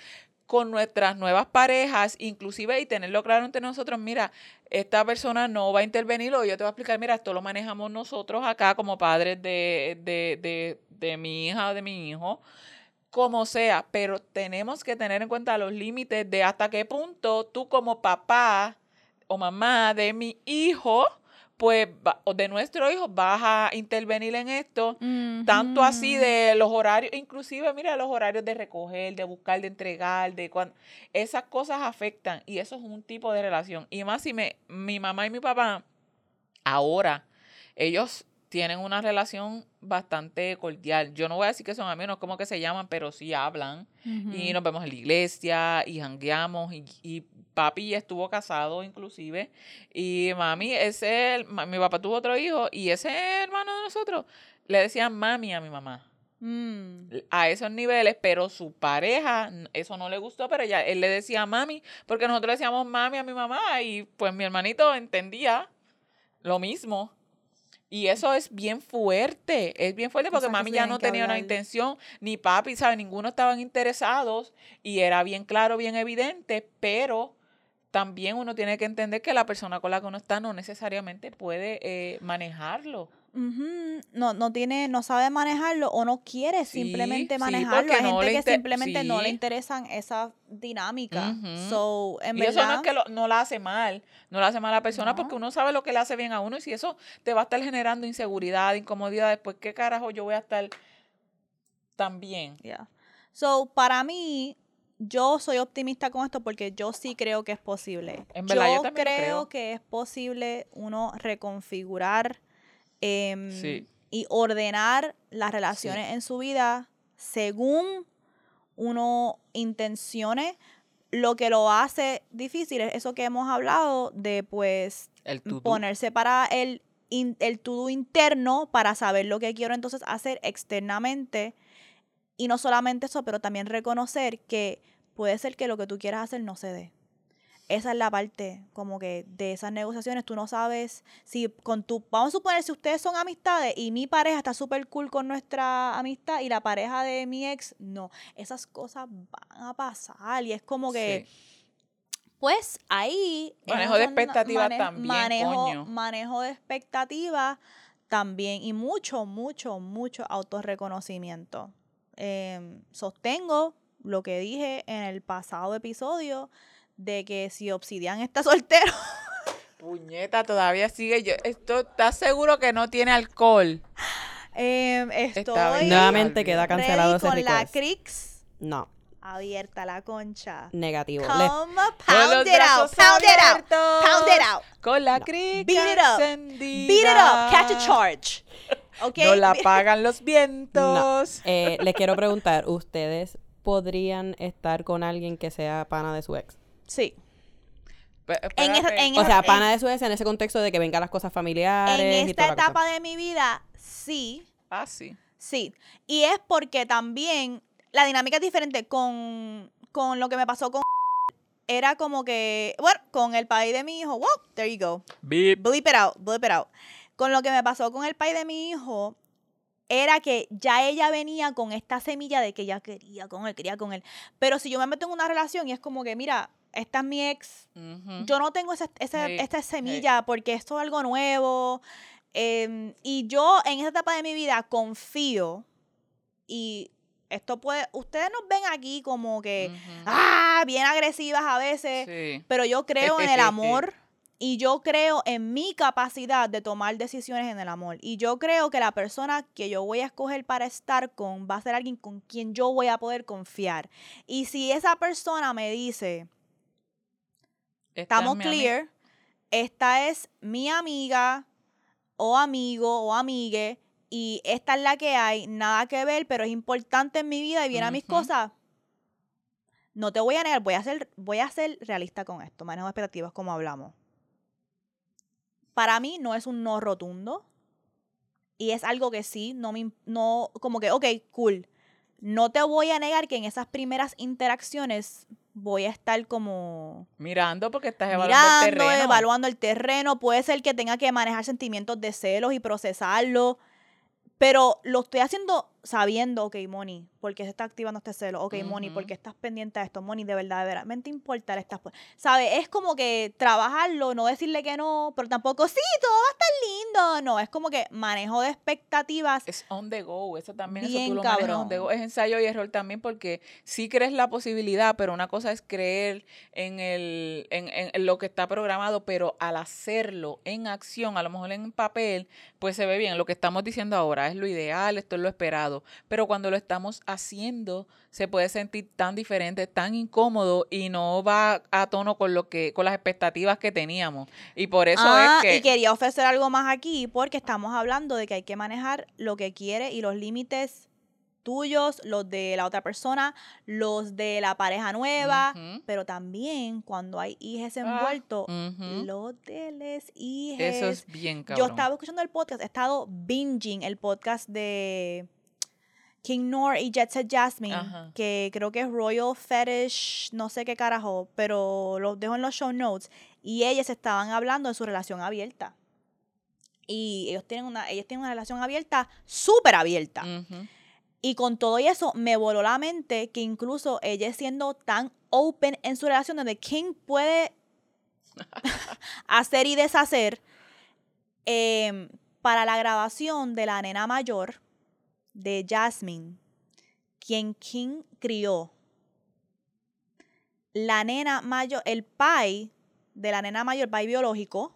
con nuestras nuevas parejas, inclusive y tenerlo claro entre nosotros, mira, esta persona no va a intervenir o yo te voy a explicar, mira, esto lo manejamos nosotros acá como padres de, de, de, de mi hija o de mi hijo, como sea, pero tenemos que tener en cuenta los límites de hasta qué punto tú como papá o mamá de mi hijo pues va- o de nuestro hijo vas a intervenir en esto, tanto así de los horarios, inclusive mira los horarios de recoger, de buscar, de entregar, de cuando esas cosas afectan y eso es un tipo de relación. Y más si me, mi mamá y mi papá ahora ellos tienen una relación bastante cordial. Yo no voy a decir que son amigos, no es como que se llaman, pero sí hablan. Y nos vemos en la iglesia y jangueamos y, y papi estuvo casado inclusive. Y mami ese mi papá tuvo otro hijo y ese hermano de nosotros. Le decían mami a mi mamá. Mm. a esos niveles pero su pareja eso no le gustó pero ella él le decía mami porque nosotros le decíamos mami a mi mamá y pues mi hermanito entendía lo mismo y eso es bien fuerte, es bien fuerte porque mami ya no tenía una intención, ni papi, ¿sabes? Ninguno estaban interesados y era bien claro, bien evidente, pero también uno tiene que entender que la persona con la que uno está no necesariamente puede eh, manejarlo. Ujú, No, no tiene, no sabe manejarlo o no quiere simplemente sí, manejarlo. Hay no gente que simplemente no le interesan esa dinámica. So, en y eso no es que lo- no la hace mal, no la hace mal a la persona No. porque uno sabe lo que le hace bien a uno y si eso te va a estar generando inseguridad, incomodidad, después qué carajo yo voy a estar tan bien. Yeah. So, para mí, yo soy optimista con esto porque yo sí creo que es posible. En verdad, yo yo creo. que es posible uno reconfigurar em, Sí. y ordenar las relaciones en su vida según uno intenciones. Lo que lo hace difícil es eso que hemos hablado de pues El ponerse para el, in- el todo interno para saber lo que quiero entonces hacer externamente. Y no solamente eso, pero también reconocer que puede ser que lo que tú quieras hacer no se dé. Esa es la parte como que de esas negociaciones. Tú no sabes si con tu... Vamos a suponer si ustedes son amistades y mi pareja está súper cool con nuestra amistad y la pareja de mi ex, no. Esas cosas van a pasar y es como que... Sí. Pues ahí. Manejo de expectativas mane- también, Manejo, coño. manejo de expectativas también. Y mucho, mucho, mucho autorreconocimiento. Em, sostengo lo que dije en el pasado episodio de que si Obsidian está soltero. <laughs> Puñeta, todavía sigue. Yo, esto, ¿Estás seguro que no tiene alcohol? em, estoy. Nuevamente queda cancelado ese con la. Crix No, abierta la concha. negativo. Come pound it out, pound it out, pound it out. Con la No. crica Beat it up. encendida. Beat it up, catch a charge. <laughs> ¿Ok? No la pagan los vientos. Eh, les quiero preguntar, ¿ustedes podrían estar con alguien que sea pana de su ex? Sí. Pe- En esa- espérate. en O sea, en- pana de su ex en ese contexto de que vengan las cosas familiares En y esta cosa. etapa de mi vida, sí, Ah, sí. sí. Y es porque también la dinámica es diferente con, con lo que me pasó con... Era como que, bueno, con el país de mi hijo, wow, there you go. Beep. Bleep it out, bleep it out. Con lo que me pasó con el país de mi hijo, era que ya ella venía con esta semilla de que ella quería con él, quería con él. Pero si yo me meto en una relación y es como que, mira, esta es mi ex, yo no tengo esa, esta semilla porque esto es algo nuevo. em, y yo en esa etapa de mi vida confío y esto puede, ustedes nos ven aquí como que, ah, bien agresivas a veces, Sí. pero yo creo en el amor <laughs> y yo creo en mi capacidad de tomar decisiones en el amor. Y yo creo que la persona que yo voy a escoger para estar con va a ser alguien con quien yo voy a poder confiar. Y si esa persona me dice, Esta es estamos clear, esta es mi amiga o amigo o amigue y esta es la que hay, nada que ver, pero es importante en mi vida y viene a mis cosas. No te voy a negar, voy a ser, voy a ser realista con esto, manejo expectativas como hablamos. Para mí no es un no rotundo y es algo que sí, no me, no, como que, ok, cool. No te voy a negar que en esas primeras interacciones voy a estar como Mirando porque estás evaluando el terreno. evaluando el terreno. Puede ser que tenga que manejar sentimientos de celos y procesarlo. Pero lo estoy haciendo sabiendo, ok, Moni, ¿por qué se está activando este celo? Ok, Moni, ¿por qué estás pendiente de esto? Moni, de verdad, de verdad, ¿me importa? ¿Sabes? Es como que trabajarlo, no decirle que no, pero tampoco, sí, todo va a estar No, no, es como que manejo de expectativas. Es on the go, eso también, Bien eso tú lo manejas on cabrón. the go. Es ensayo y error también porque sí crees la posibilidad, pero una cosa es creer en, el, en, en- en lo que está programado, pero al hacerlo en acción, a lo mejor en papel, pues se ve bien. Lo que estamos diciendo ahora es lo ideal, esto es lo esperado, pero cuando lo estamos haciendo se puede sentir tan diferente, tan incómodo y no va a tono con lo que con las expectativas que teníamos. Y por eso ah, es que y quería ofrecer algo más aquí porque estamos hablando de que hay que manejar lo que quiere y los límites tuyos, los de la otra persona, los de la pareja nueva, pero también cuando hay hijes Ah, envueltos, los de les hijes. Eso es bien cabrón. Yo estaba escuchando el podcast, he estado binging el podcast de King Nor y Jet Set Jasmine, Ajá. que creo que es Royal Fetish, no sé qué carajo, pero los dejo en los show notes. Y ellas estaban hablando de su relación abierta. Y ellos tienen una, ellas tienen una relación abierta, súper abierta. Y con todo y eso, me voló la mente que incluso ella siendo tan open en su relación, donde King puede <laughs> hacer y deshacer, em, para la grabación de la nena mayor de Jasmine, quien King crió, la nena mayor, el pai de la nena mayor, pai biológico,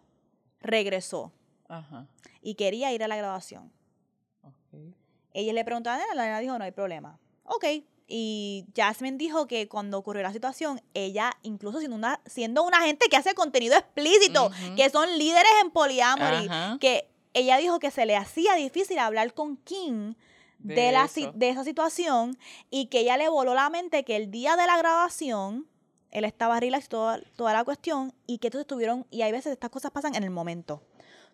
regresó Ajá. y quería ir a la grabación. ok. Ella le preguntó a la nena, la nena dijo, no hay problema. Ok. Y Jasmine dijo que cuando ocurrió la situación, ella, incluso siendo una, siendo una gente que hace contenido explícito, que son líderes en poliamory, que ella dijo que se le hacía difícil hablar con King de, De la, de esa situación y que ella le voló la mente que el día de la grabación él estaba relax toda, toda la cuestión y que entonces tuvieron, y hay veces estas cosas pasan en el momento.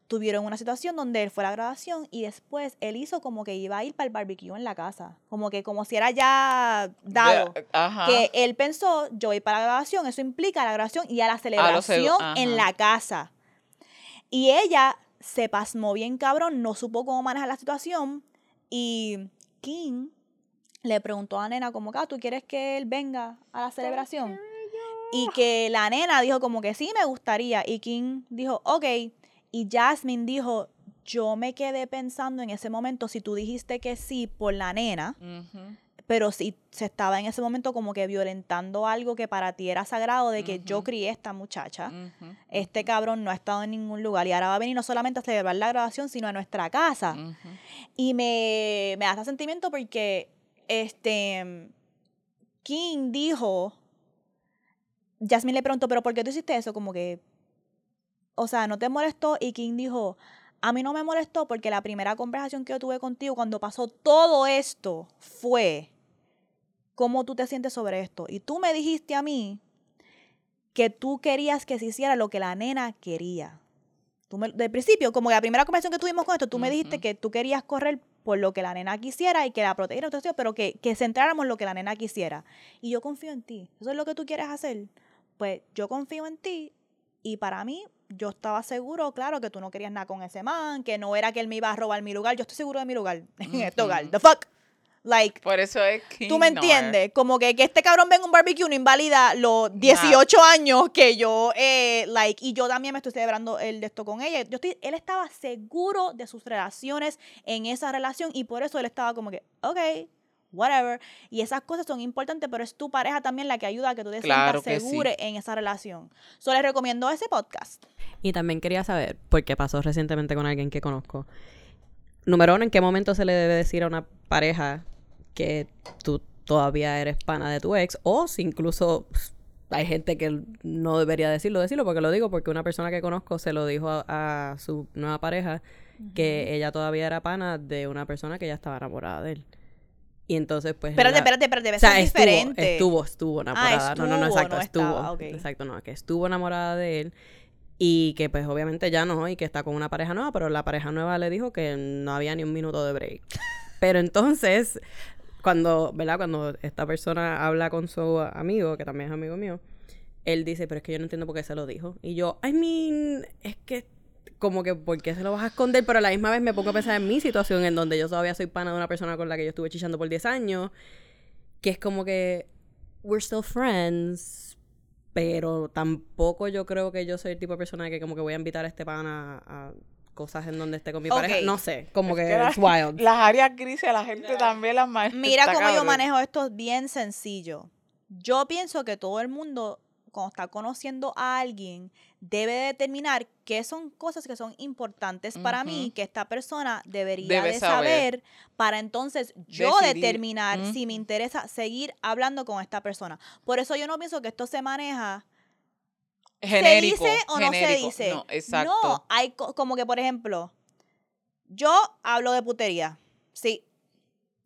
Tuvieron una situación donde él fue a la grabación y después él hizo como que iba a ir para el barbecue en la casa. Como que como si era ya dado. De- ajá. Que él pensó, yo voy para la grabación, eso implica la grabación y a la celebración en la casa. Y ella se pasmó bien cabrón, no supo cómo manejar la situación y King le preguntó a la nena como que, "Ah, ¿tú quieres que él venga a la celebración? Y que la nena dijo como que sí, me gustaría. Y King dijo, ok. Y Jasmine dijo, yo me quedé pensando en ese momento, si tú dijiste que sí por la nena, Ujú. Pero si se estaba en ese momento como que violentando algo que para ti era sagrado, de que yo crié a esta muchacha, este cabrón no ha estado en ningún lugar y ahora va a venir no solamente a celebrar la grabación, sino a nuestra casa. Y me, me da ese sentimiento porque este King dijo, Jasmine le preguntó, pero ¿por qué tú hiciste eso? Como que, o sea, ¿no te molestó? Y King dijo, a mí no me molestó porque la primera conversación que yo tuve contigo cuando pasó todo esto fue, ¿cómo tú te sientes sobre esto? Y tú me dijiste a mí que tú querías que se hiciera lo que la nena quería. Tú me, del principio, como la primera conversación que tuvimos con esto, tú me dijiste que tú querías correr por lo que la nena quisiera y que la protegiera, pero que, que centráramos en lo que la nena quisiera. Y yo confío en ti. ¿Eso es lo que tú quieres hacer? Pues yo confío en ti y para mí, yo estaba seguro, claro, que tú no querías nada con ese man, que no era que él me iba a robar mi lugar. Yo estoy seguro de mi lugar <laughs> en este hogar. The fuck? Like, Por eso es que. ¿Tú me entiendes? Como que, que este cabrón venga un barbecue no invalida los 18 años que yo, eh, like, y yo también me estoy celebrando el de esto con ella. Yo estoy, él estaba seguro de sus relaciones en esa relación y por eso él estaba como que, ok, whatever. Y esas cosas son importantes, pero es tu pareja también la que ayuda a que tú te Claro sientas sí. seguro en esa relación. Solo les recomiendo ese podcast. Y también quería saber, porque pasó recientemente con alguien que conozco. Número uno, ¿en qué momento se le debe decir a una pareja que tú todavía eres pana de tu ex? O si incluso pss, hay gente que no debería decirlo, decirlo, porque lo digo porque una persona que conozco se lo dijo a, a su nueva pareja que ella todavía era pana de una persona que ya estaba enamorada de él. Y entonces, pues. Espérate, espérate, espérate, debe o sea, ser estuvo, diferente. estuvo, estuvo enamorada. no, no, no, exacto, no estuvo. estaba. Exacto, no, que estuvo enamorada de él y que pues obviamente ya no, y que está con una pareja nueva, pero la pareja nueva le dijo que no había ni un minuto de break. <laughs> Pero entonces, cuando, ¿verdad? Cuando esta persona habla con su amigo, que también es amigo mío, él dice, pero es que yo no entiendo por qué se lo dijo. Y yo, I mean, es que como que, ¿por qué se lo vas a esconder? Pero a la misma vez me pongo a pensar en mi situación, en donde yo todavía soy pana de una persona con la que yo estuve chichando por 10 años, que es como que, we're still friends, pero tampoco yo creo que yo soy el tipo de persona que como que voy a invitar a este pana a cosas en donde esté con mi pareja. No sé, como Es que, es wild. Las áreas grises, la gente también las maneja. Mira cómo yo manejo esto bien sencillo. Yo pienso que todo el mundo, cuando está conociendo a alguien, debe determinar qué son cosas que son importantes para mí, que esta persona debería Debe de saber. saber, para entonces yo Decidir. determinar si me interesa seguir hablando con esta persona. Por eso yo no pienso que esto se maneja Genérico. ¿Se dice o no se dice? No, exacto. No, hay co- como que, por ejemplo, yo hablo de putería. Sí.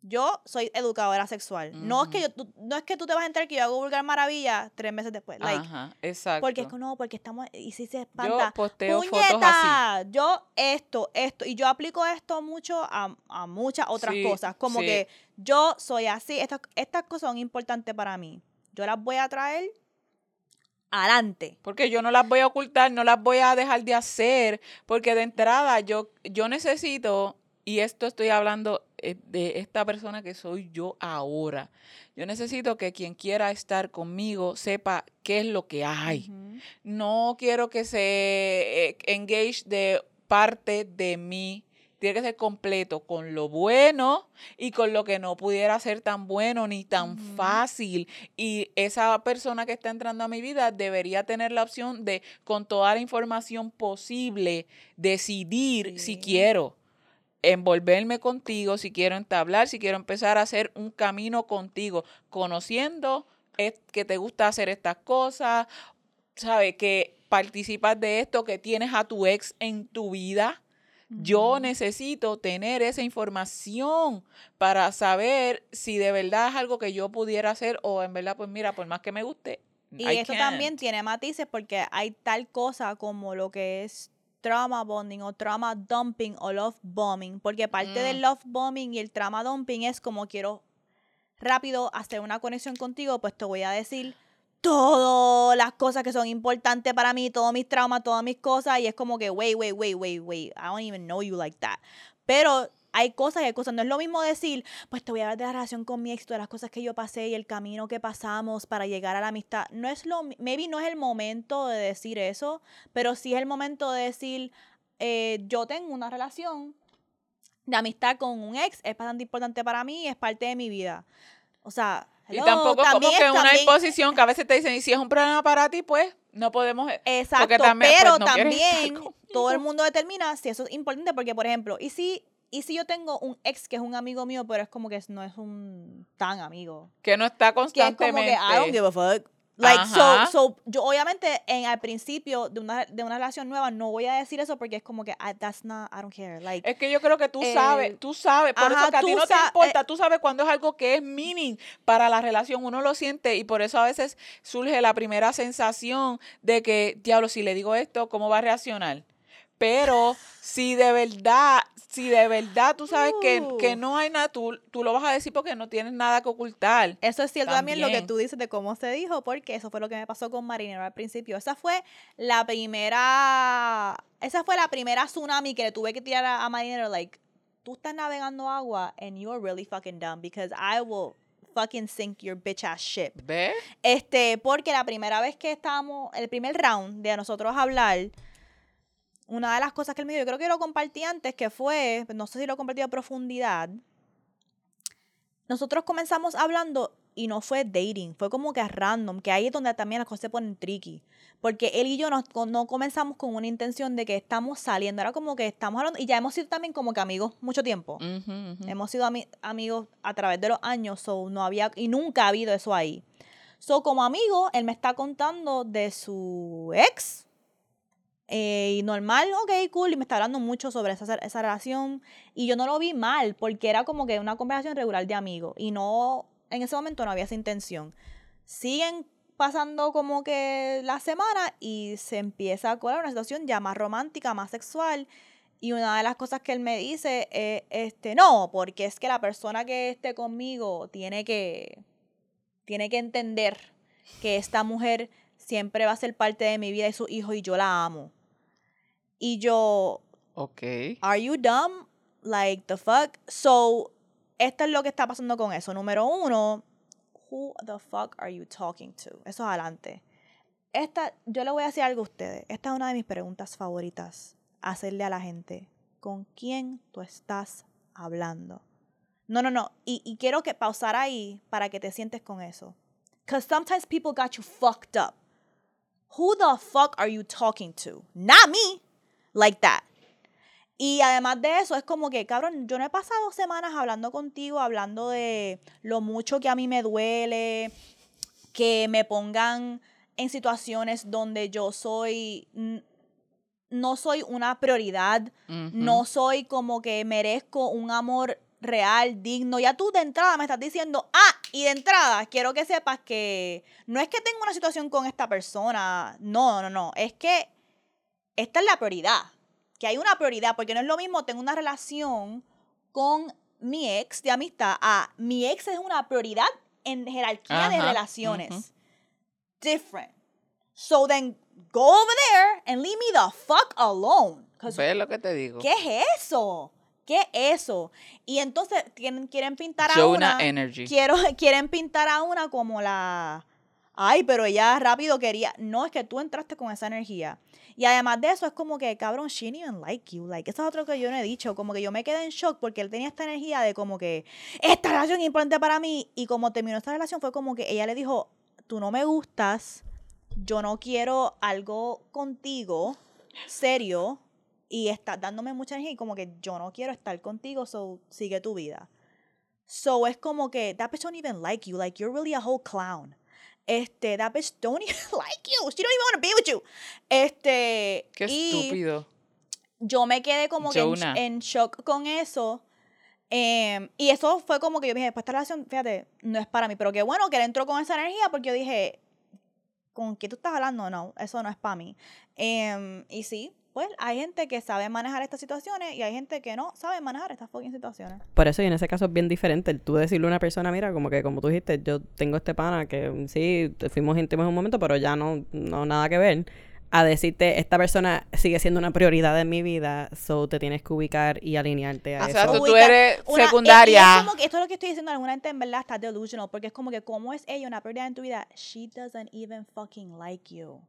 Yo soy educadora sexual. No es que yo, tú- no es que tú te vas a enterar que yo hago vulgar maravilla tres meses después. Like, Ajá, exacto. porque es que no, porque estamos, y si se Yo espanta. posteo fotos así. Yo esto, esto, y yo aplico esto mucho a, a muchas otras Sí, cosas. Como sí. que yo soy así, estas, estas cosas son importantes para mí. Yo las voy a traer adelante. Porque yo no las voy a ocultar, no las voy a dejar de hacer, porque de entrada yo, yo necesito, y esto estoy hablando eh, de esta persona que soy yo ahora, yo necesito que quien quiera estar conmigo sepa qué es lo que hay. No quiero que se eh, engage de parte de mí. Tiene que ser completo con lo bueno y con lo que no pudiera ser tan bueno ni tan fácil. Y esa persona que está entrando a mi vida debería tener la opción de, con toda la información posible, decidir si quiero envolverme contigo, si quiero entablar, si quiero empezar a hacer un camino contigo, conociendo es- que te gusta hacer estas cosas, sabe que participas de esto, que tienes a tu ex en tu vida. Yo necesito tener esa información para saber si de verdad es algo que yo pudiera hacer o en verdad, pues mira, por más que me guste. Y I esto can't. también tiene matices porque hay tal cosa como lo que es trauma bonding o trauma dumping o love bombing. Porque parte del Mm. love bombing y el trauma dumping es como quiero rápido hacer una conexión contigo, pues te voy a decir todas las cosas que son importantes para mí, todos mis traumas, todas mis cosas. Y es como que, wait, wait, wait, wait, wait. I don't even know you like that. Pero hay cosas y hay cosas. No es lo mismo decir, pues te voy a hablar de la relación con mi ex, de las cosas que yo pasé y el camino que pasamos para llegar a la amistad. No es lo, maybe no es el momento de decir eso, pero sí es el momento de decir, eh, yo tengo una relación de amistad con un ex, es bastante importante para mí es parte de mi vida. O sea, Y tampoco como también que es- una también- imposición que a veces te dicen, y si es un problema para ti, pues no podemos... Exacto, también, pero pues, no estar también <laughs> todo el mundo determina si eso es importante, porque por ejemplo, y si, y si yo tengo un ex que es un amigo mío, pero es como que no es un tan amigo. Que no está Que es como constantemente... que I don't give a fuck. Like, so, Ajá. so, yo obviamente en al principio de una, de una relación nueva no voy a decir eso porque es como que I, that's not, I don't care. Like, Es que yo creo que tú Eh, sabes, tú sabes, por ajá, eso que a ti no te sa- importa, tú sabes cuando es algo que es meaning para la relación, uno lo siente y por eso a veces surge la primera sensación de que, diablo, si le digo esto, ¿cómo va a reaccionar? Pero si de verdad, si de verdad tú sabes que, que Uh. no hay nada, tú, tú lo vas a decir porque no tienes nada que ocultar. Eso es cierto también. lo que tú dices de cómo se dijo, porque eso fue lo que me pasó con Marinero al principio. Esa fue la primera, esa fue la primera tsunami que le tuve que tirar a, a Marinero, like, tú estás navegando agua and you're really fucking dumb because I will fucking sink your bitch ass ship. ¿Ves? Este, porque la primera vez que estábamos, el primer round de nosotros hablar, una de las cosas que él me dijo, yo creo que lo compartí antes, que fue, no sé si lo compartí a profundidad, nosotros comenzamos hablando y no fue dating, fue como que random, que ahí es donde también las cosas se ponen tricky. Porque él y yo nos- no comenzamos con una intención de que estamos saliendo, era como que estamos hablando, y ya hemos sido también como que amigos mucho tiempo. Hemos sido ami- amigos a través de los años, so no había, y nunca ha habido eso ahí. So, como amigo, él me está contando de su ex. Eh, y normal, ok, cool. Y me está hablando mucho sobre esa, esa relación. Y yo no lo vi mal, porque era como que una conversación regular de amigos. Y no, en ese momento no había esa intención. Siguen pasando como que la semana y se empieza a colar una situación ya más romántica, más sexual. Y una de las cosas que él me dice es, este, no, porque es que la persona que esté conmigo tiene que, tiene que entender que esta mujer siempre va a ser parte de mi vida y su hijo y yo la amo. Y yo, Ok. ¿Are you dumb? Like, the fuck? So, esto es lo que está pasando con eso. Número uno, who the fuck are you talking to? Eso es adelante. Esta, yo le voy a decir algo a ustedes. Esta es una de mis preguntas favoritas hacerle a la gente. ¿Con quién tú estás hablando? No, no, no. Y, y quiero que pausar ahí para que te sientes con eso. Because sometimes people got you fucked up. Who the fuck are you talking to? Not me. Like that. Y además de eso, es como que, cabrón, yo no he pasado semanas hablando contigo, hablando de lo mucho que a mí me duele, que me pongan en situaciones donde yo soy, no soy una prioridad, no soy como que merezco un amor real, digno. Ya tú de entrada me estás diciendo, ah, y de entrada quiero que sepas que no es que tengo una situación con esta persona, no, no, no, es que esta es la prioridad, que hay una prioridad, porque no es lo mismo tengo una relación con mi ex de amistad a mi ex es una prioridad en jerarquía de relaciones. Different. So then go over there and leave me the fuck alone. ¿Ves lo que te digo? ¿Qué es eso? ¿Qué es eso? Y entonces quieren, quieren pintar a Jonah una. energy. Quiero, <laughs> quieren pintar a una como la. Ay, pero ella rápido quería. No, es que tú entraste con esa energía. Y además de eso, es como que, cabrón, she didn't even like you. Like, eso es otro que yo no he dicho. Como que yo me quedé en shock porque él tenía esta energía de como que esta relación es importante para mí. Y como terminó esta relación, fue como que ella le dijo: Tú no me gustas. Yo no quiero algo contigo serio y estás dándome mucha energía y como que yo no quiero estar contigo, so sigue tu vida. So es como que that bitch don't even like you, like you're really a whole clown. Este, that bitch don't even <laughs> like you. She don't even want to be with you. Este, Qué estúpido. yo me quedé como que en, en shock con eso. Em, y eso fue como que yo dije, pues esta relación, fíjate, no es para mí. Pero qué bueno que él entró con esa energía porque yo dije, ¿con qué tú estás hablando? No, eso no es para mí. Em, y sí, pues hay gente que sabe manejar estas situaciones y hay gente que no sabe manejar estas fucking situaciones. Por eso, y en ese caso es bien diferente. El tú decirle a una persona, mira, como que como tú dijiste, yo tengo este pana que sí, te fuimos íntimos en un momento, pero ya no, no nada que ver. A decirte, esta persona sigue siendo una prioridad en mi vida, so te tienes que ubicar y alinearte a O eso. sea, tú- Ubica- eres una- secundaria. y es como que esto es lo que estoy diciendo, alguna gente en verdad está delusional, porque es como que como es ella una prioridad en tu vida, she doesn't even fucking like you.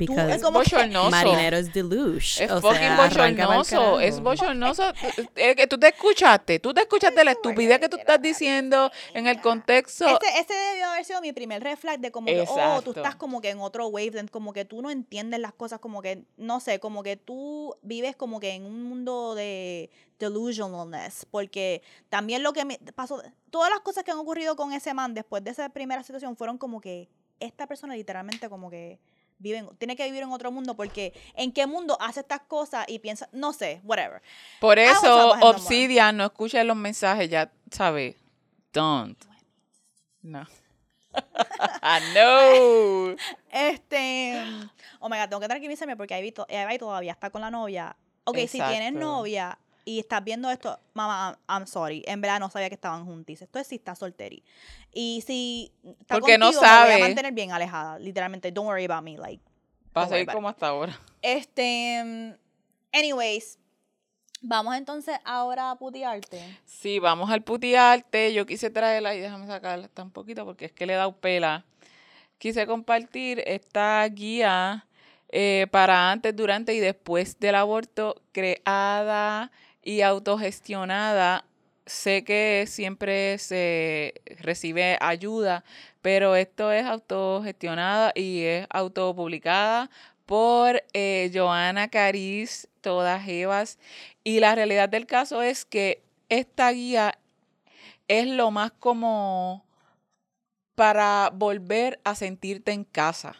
Because es como bochornoso. marinero es deluge. Es o fucking sea, bochornoso, es bochornoso. <laughs> Es que tú te escuchaste, tú te escuchaste la estupidez que tú estás diciendo en el contexto. Ese, ese debió haber sido mi primer red flag de como que, oh, tú estás como que en otro wavelength, como que tú no entiendes las cosas, como que, no sé, como que tú vives como que en un mundo de delusionalness, porque también lo que me pasó, todas las cosas que han ocurrido con ese man después de esa primera situación fueron como que esta persona literalmente como que tiene que vivir en otro mundo porque en qué mundo hace estas cosas y piensa, no sé, whatever. Por eso. Obsidian, no escuches los mensajes, ya sabes. Don't. No. <laughs> no. Este, oh my god, tengo que tranquilizarme porque Ivy, to- Ivy todavía está con la novia. Ok, si tienes novia y estás viendo esto, mamá, I'm, sorry, en verdad no sabía que estaban juntis. Esto es si está solteri. Y si está Porque no contigo, me voy a sabe. mantener bien alejada, literalmente. Don't worry about me, like. Va a seguir como hasta ahora. Este, mm, anyways, vamos entonces ahora a putearte. Sí, vamos al putearte. Yo quise traerla y déjame sacarla hasta un poquito porque es que le he dado pela. Quise compartir esta guía eh, para antes, durante y después del aborto, creada y autogestionada. Sé que siempre se recibe ayuda, pero esto es autogestionada y es autopublicada por eh, Joana Cariz, todas Evas. Y la realidad del caso es que esta guía es lo más como para volver a sentirte en casa.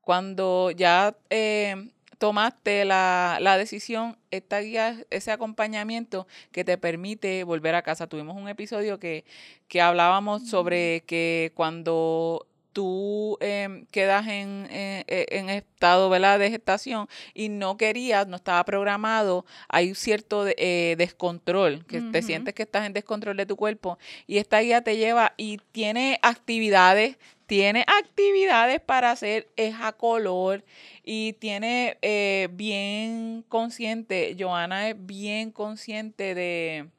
Cuando ya eh, tomaste la, la decisión, esta guía es ese acompañamiento que te permite volver a casa. Tuvimos un episodio que, que hablábamos sobre que cuando tú em, quedas en, en- en estado ¿verdad? de gestación y no querías, no estaba programado, hay cierto de- eh, descontrol, que te sientes que estás en descontrol de tu cuerpo y esta guía te lleva y tiene actividades, tiene actividades para hacer, es a color y tiene eh, bien consciente, Joana es bien consciente de,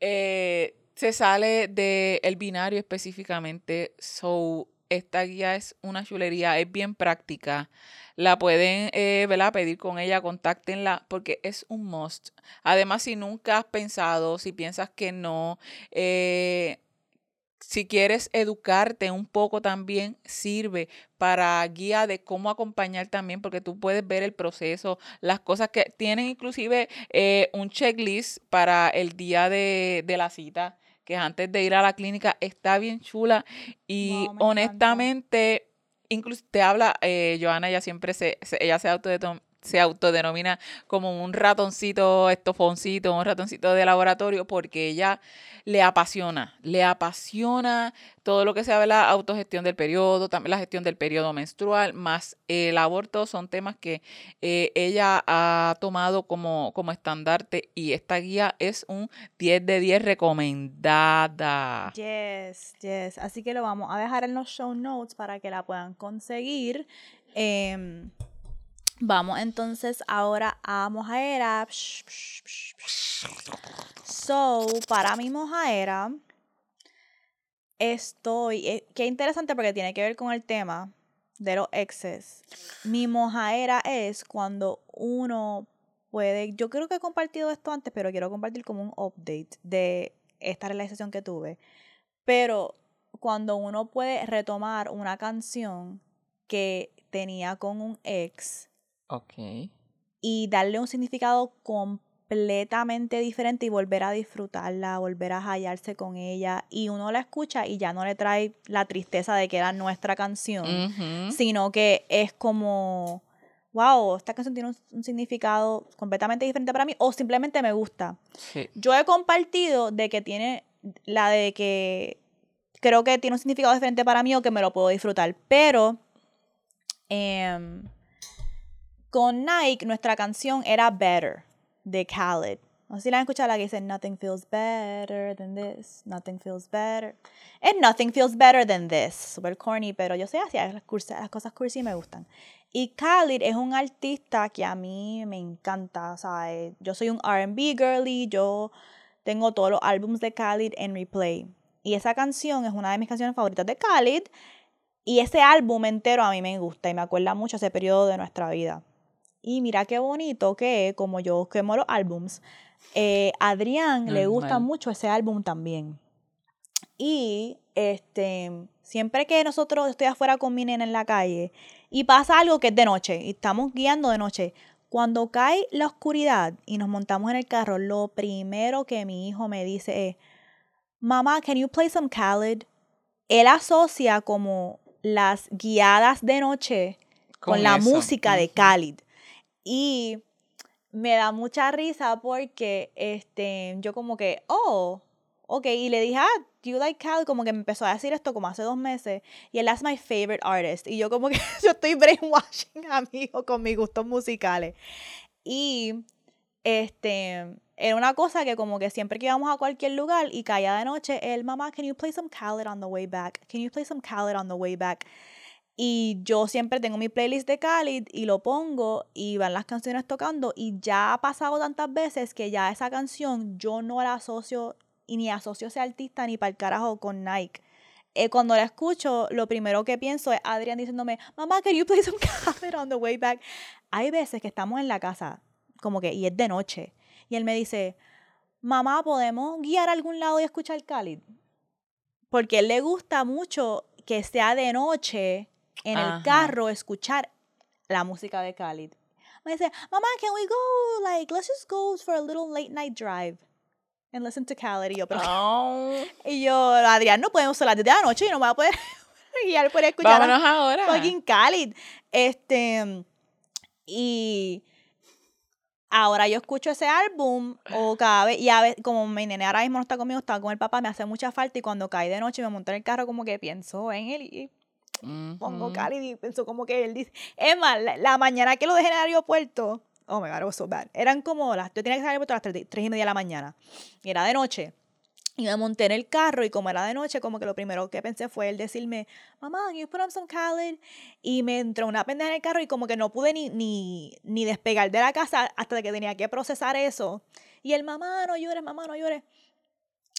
eh, se sale del binario específicamente, so esta guía es una chulería, es bien práctica. La pueden eh, pedir con ella, contáctenla, porque es un must. Además, si nunca has pensado, si piensas que no, eh, si quieres educarte un poco también, sirve para guía de cómo acompañar también, porque tú puedes ver el proceso, las cosas que tienen inclusive eh, un checklist para el día de, de la cita, que antes de ir a la clínica está bien chula y Wow, me encanta. honestamente, incluso te habla, eh, Joana, ella siempre se, se- ella se se autodenomina como un ratoncito estofoncito, un ratoncito de laboratorio, porque ella le apasiona, le apasiona todo lo que sea la autogestión del periodo, también la gestión del periodo menstrual, más el aborto, son temas que eh, ella ha tomado como, como estandarte y esta guía es un 10 de 10 recomendada. Yes, yes. Así que lo vamos a dejar en los show notes para que la puedan conseguir. Em, vamos entonces ahora a mojaera. So, para mi mojaera, estoy. eh, qué interesante porque tiene que ver con el tema de los exes. Mi mojaera es cuando uno puede. Yo creo que he compartido esto antes, pero quiero compartir como un update de esta realización que tuve. Pero cuando uno puede retomar una canción que tenía con un ex Ok. y darle un significado completamente diferente y volver a disfrutarla, volver a hallarse con ella y uno la escucha y ya no le trae la tristeza de que era nuestra canción, sino que es como, wow, esta canción tiene un, un significado completamente diferente para mí o simplemente me gusta. Sí. Yo he compartido de que tiene la de que creo que tiene un significado diferente para mí o que me lo puedo disfrutar, pero em, con Nike nuestra canción era Better de Khaled. No sé si la han escuchado la que dice Nothing feels better than this, nothing feels better. Es Nothing feels better than this. Super corny, pero yo soy así, las, las cosas cursi me gustan. Y Khalid es un artista que a mí me encanta. Sea, eh, yo soy un RB girly, yo tengo todos los álbumes de Khalid en replay. Y esa canción es una de mis canciones favoritas de Khalid. Y ese álbum entero a mí me gusta y me acuerda mucho ese periodo de nuestra vida. Y mira qué bonito que, como yo quemo los álbums, eh, Adrián le gusta mucho ese álbum también. Y este, siempre que nosotros estoy afuera con mi nena en la calle y pasa algo que es de noche y estamos guiando de noche, cuando cae la oscuridad y nos montamos en el carro, lo primero que mi hijo me dice es, mamá, can you play some Khaled? Él asocia como las guiadas de noche con, Con la música de. Khalid. Y me da mucha risa porque este, yo como que, oh, ok, y le dije, ah, do you like Khaled? Como que me empezó a decir esto como hace dos meses, y él es my favorite artist, y yo como que <laughs> yo estoy brainwashing a mi hijo con mis gustos musicales. Y este, era una cosa que como que siempre que íbamos a cualquier lugar y caía de noche, él, mamá, can you play some Khaled on the way back? Can you play some Khaled on the way back? Y yo siempre tengo mi playlist de Khalid y lo pongo y van las canciones tocando y ya ha pasado tantas veces que ya esa canción yo no la asocio y ni asocio a ese artista ni para el carajo con Nike. Eh, cuando la escucho, lo primero que pienso es Adrián diciéndome, mamá, can you play some <laughs> Khalid on the way back? Hay veces que estamos en la casa, como que, y es de noche, y él me dice, mamá, ¿podemos guiar a algún lado y escuchar Khalid? Porque él le gusta mucho que sea de noche en el Ajá. carro escuchar la música de Khalid. Me dice, mamá, can we go, like, let's just go for a little late night drive and listen to Khalid. Y yo, pero, <laughs> Oh, y yo, Adrián, no podemos ser las 10 de la noche y no me va a poder <laughs> guiar por escuchar a- vámonos ahora. fucking Khalid. Este, y ahora yo escucho ese álbum o cada vez, y a veces, como mi nene ahora mismo no está conmigo, está con el papá, me hace mucha falta y cuando cae de noche me monto en el carro como que pienso en él y pongo Ujú. Khalid y pienso como que él dice, más, la, la mañana que lo dejé en el aeropuerto, oh my god, it was so bad, eran como las, yo tenía que salir al aeropuerto a las 3, tres y media de la mañana y era de noche. Y me monté en el carro y como era de noche, como que lo primero que pensé fue el decirme, mamá, you put on some Khaled? Y me entró una pendeja en el carro y como que no pude ni, ni, ni despegar de la casa hasta que tenía que procesar eso. Y el mamá, no llores, mamá, no llores.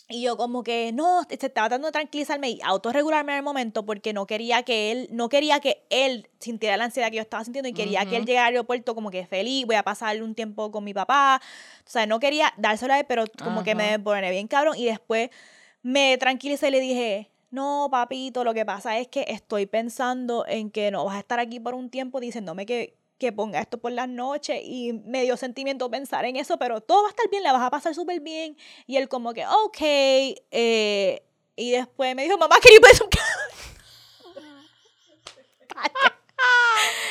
Y yo como que no, se estaba tratando de tranquilizarme y autorregularme en el momento porque no quería que él, no quería que él sintiera la ansiedad que yo estaba sintiendo y quería que él llegara al aeropuerto como que feliz, voy a pasarle un tiempo con mi papá. O sea, no quería dárselo a él, pero como que me pone bien cabrón. Y después me tranquilicé y le dije, no, papito, lo que pasa es que estoy pensando en que no vas a estar aquí por un tiempo diciéndome que, que ponga esto por las noches y me dio sentimiento pensar en eso, pero todo va a estar bien, la vas a pasar súper bien. Y él como que, ok, eh, y después me dijo, mamá, play some <laughs>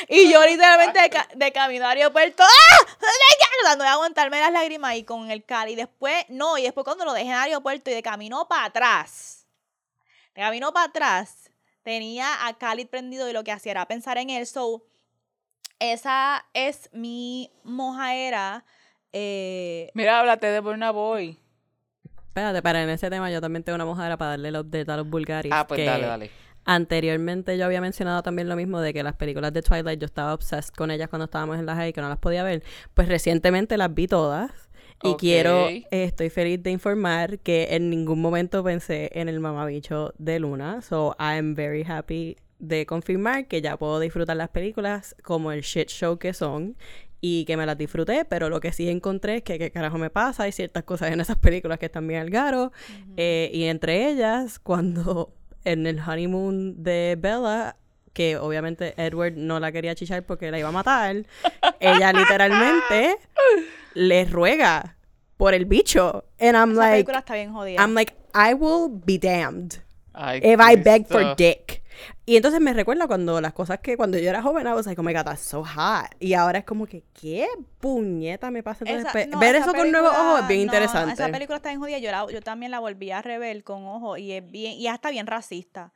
Y yo literalmente de, ca- de camino al aeropuerto, ¡ah! Tratando de aguantarme las lágrimas ahí con el Cali. Y después, no, y después cuando lo dejé en el aeropuerto y de camino para atrás, de camino para atrás, tenía a Cali prendido y lo que hacía era pensar en él. So, esa es mi mojaera. Eh, Mira, háblate de Burna Boy. Espérate, para en ese tema yo también tengo una mojadera para darle el update a los Bulgaris. Ah, pues que dale, dale. Anteriormente yo había mencionado también lo mismo de que las películas de Twilight yo estaba obsessed con ellas cuando estábamos en la high que no las podía ver. Pues recientemente las vi todas y quiero, eh, estoy feliz de informar que en ningún momento pensé en el mamabicho de Luna. So I am very happy de confirmar que ya puedo disfrutar las películas como el shit show que son y que me las disfruté, pero lo que sí encontré es que qué carajo me pasa, hay ciertas cosas en esas películas que están bien al garo, eh, y entre ellas, cuando <laughs> en el honeymoon de Bella, que obviamente Edward no la quería chichar porque la iba a matar, ella literalmente <laughs> le ruega por el bicho. And I'm esa like, película está bien jodida. I'm like, I will be damned Ay, if I beg for dick. Y entonces me recuerda cuando las cosas que cuando yo era joven, I was like, oh my god, that's so hot. Y ahora es como que, ¿qué puñeta me pasa? Entonces, Esa- no, ver eso con nuevos ojos es bien no, interesante. Esa película está bien jodida. Yo, la- yo también la volví a rever con ojos y es bien, y hasta bien racista.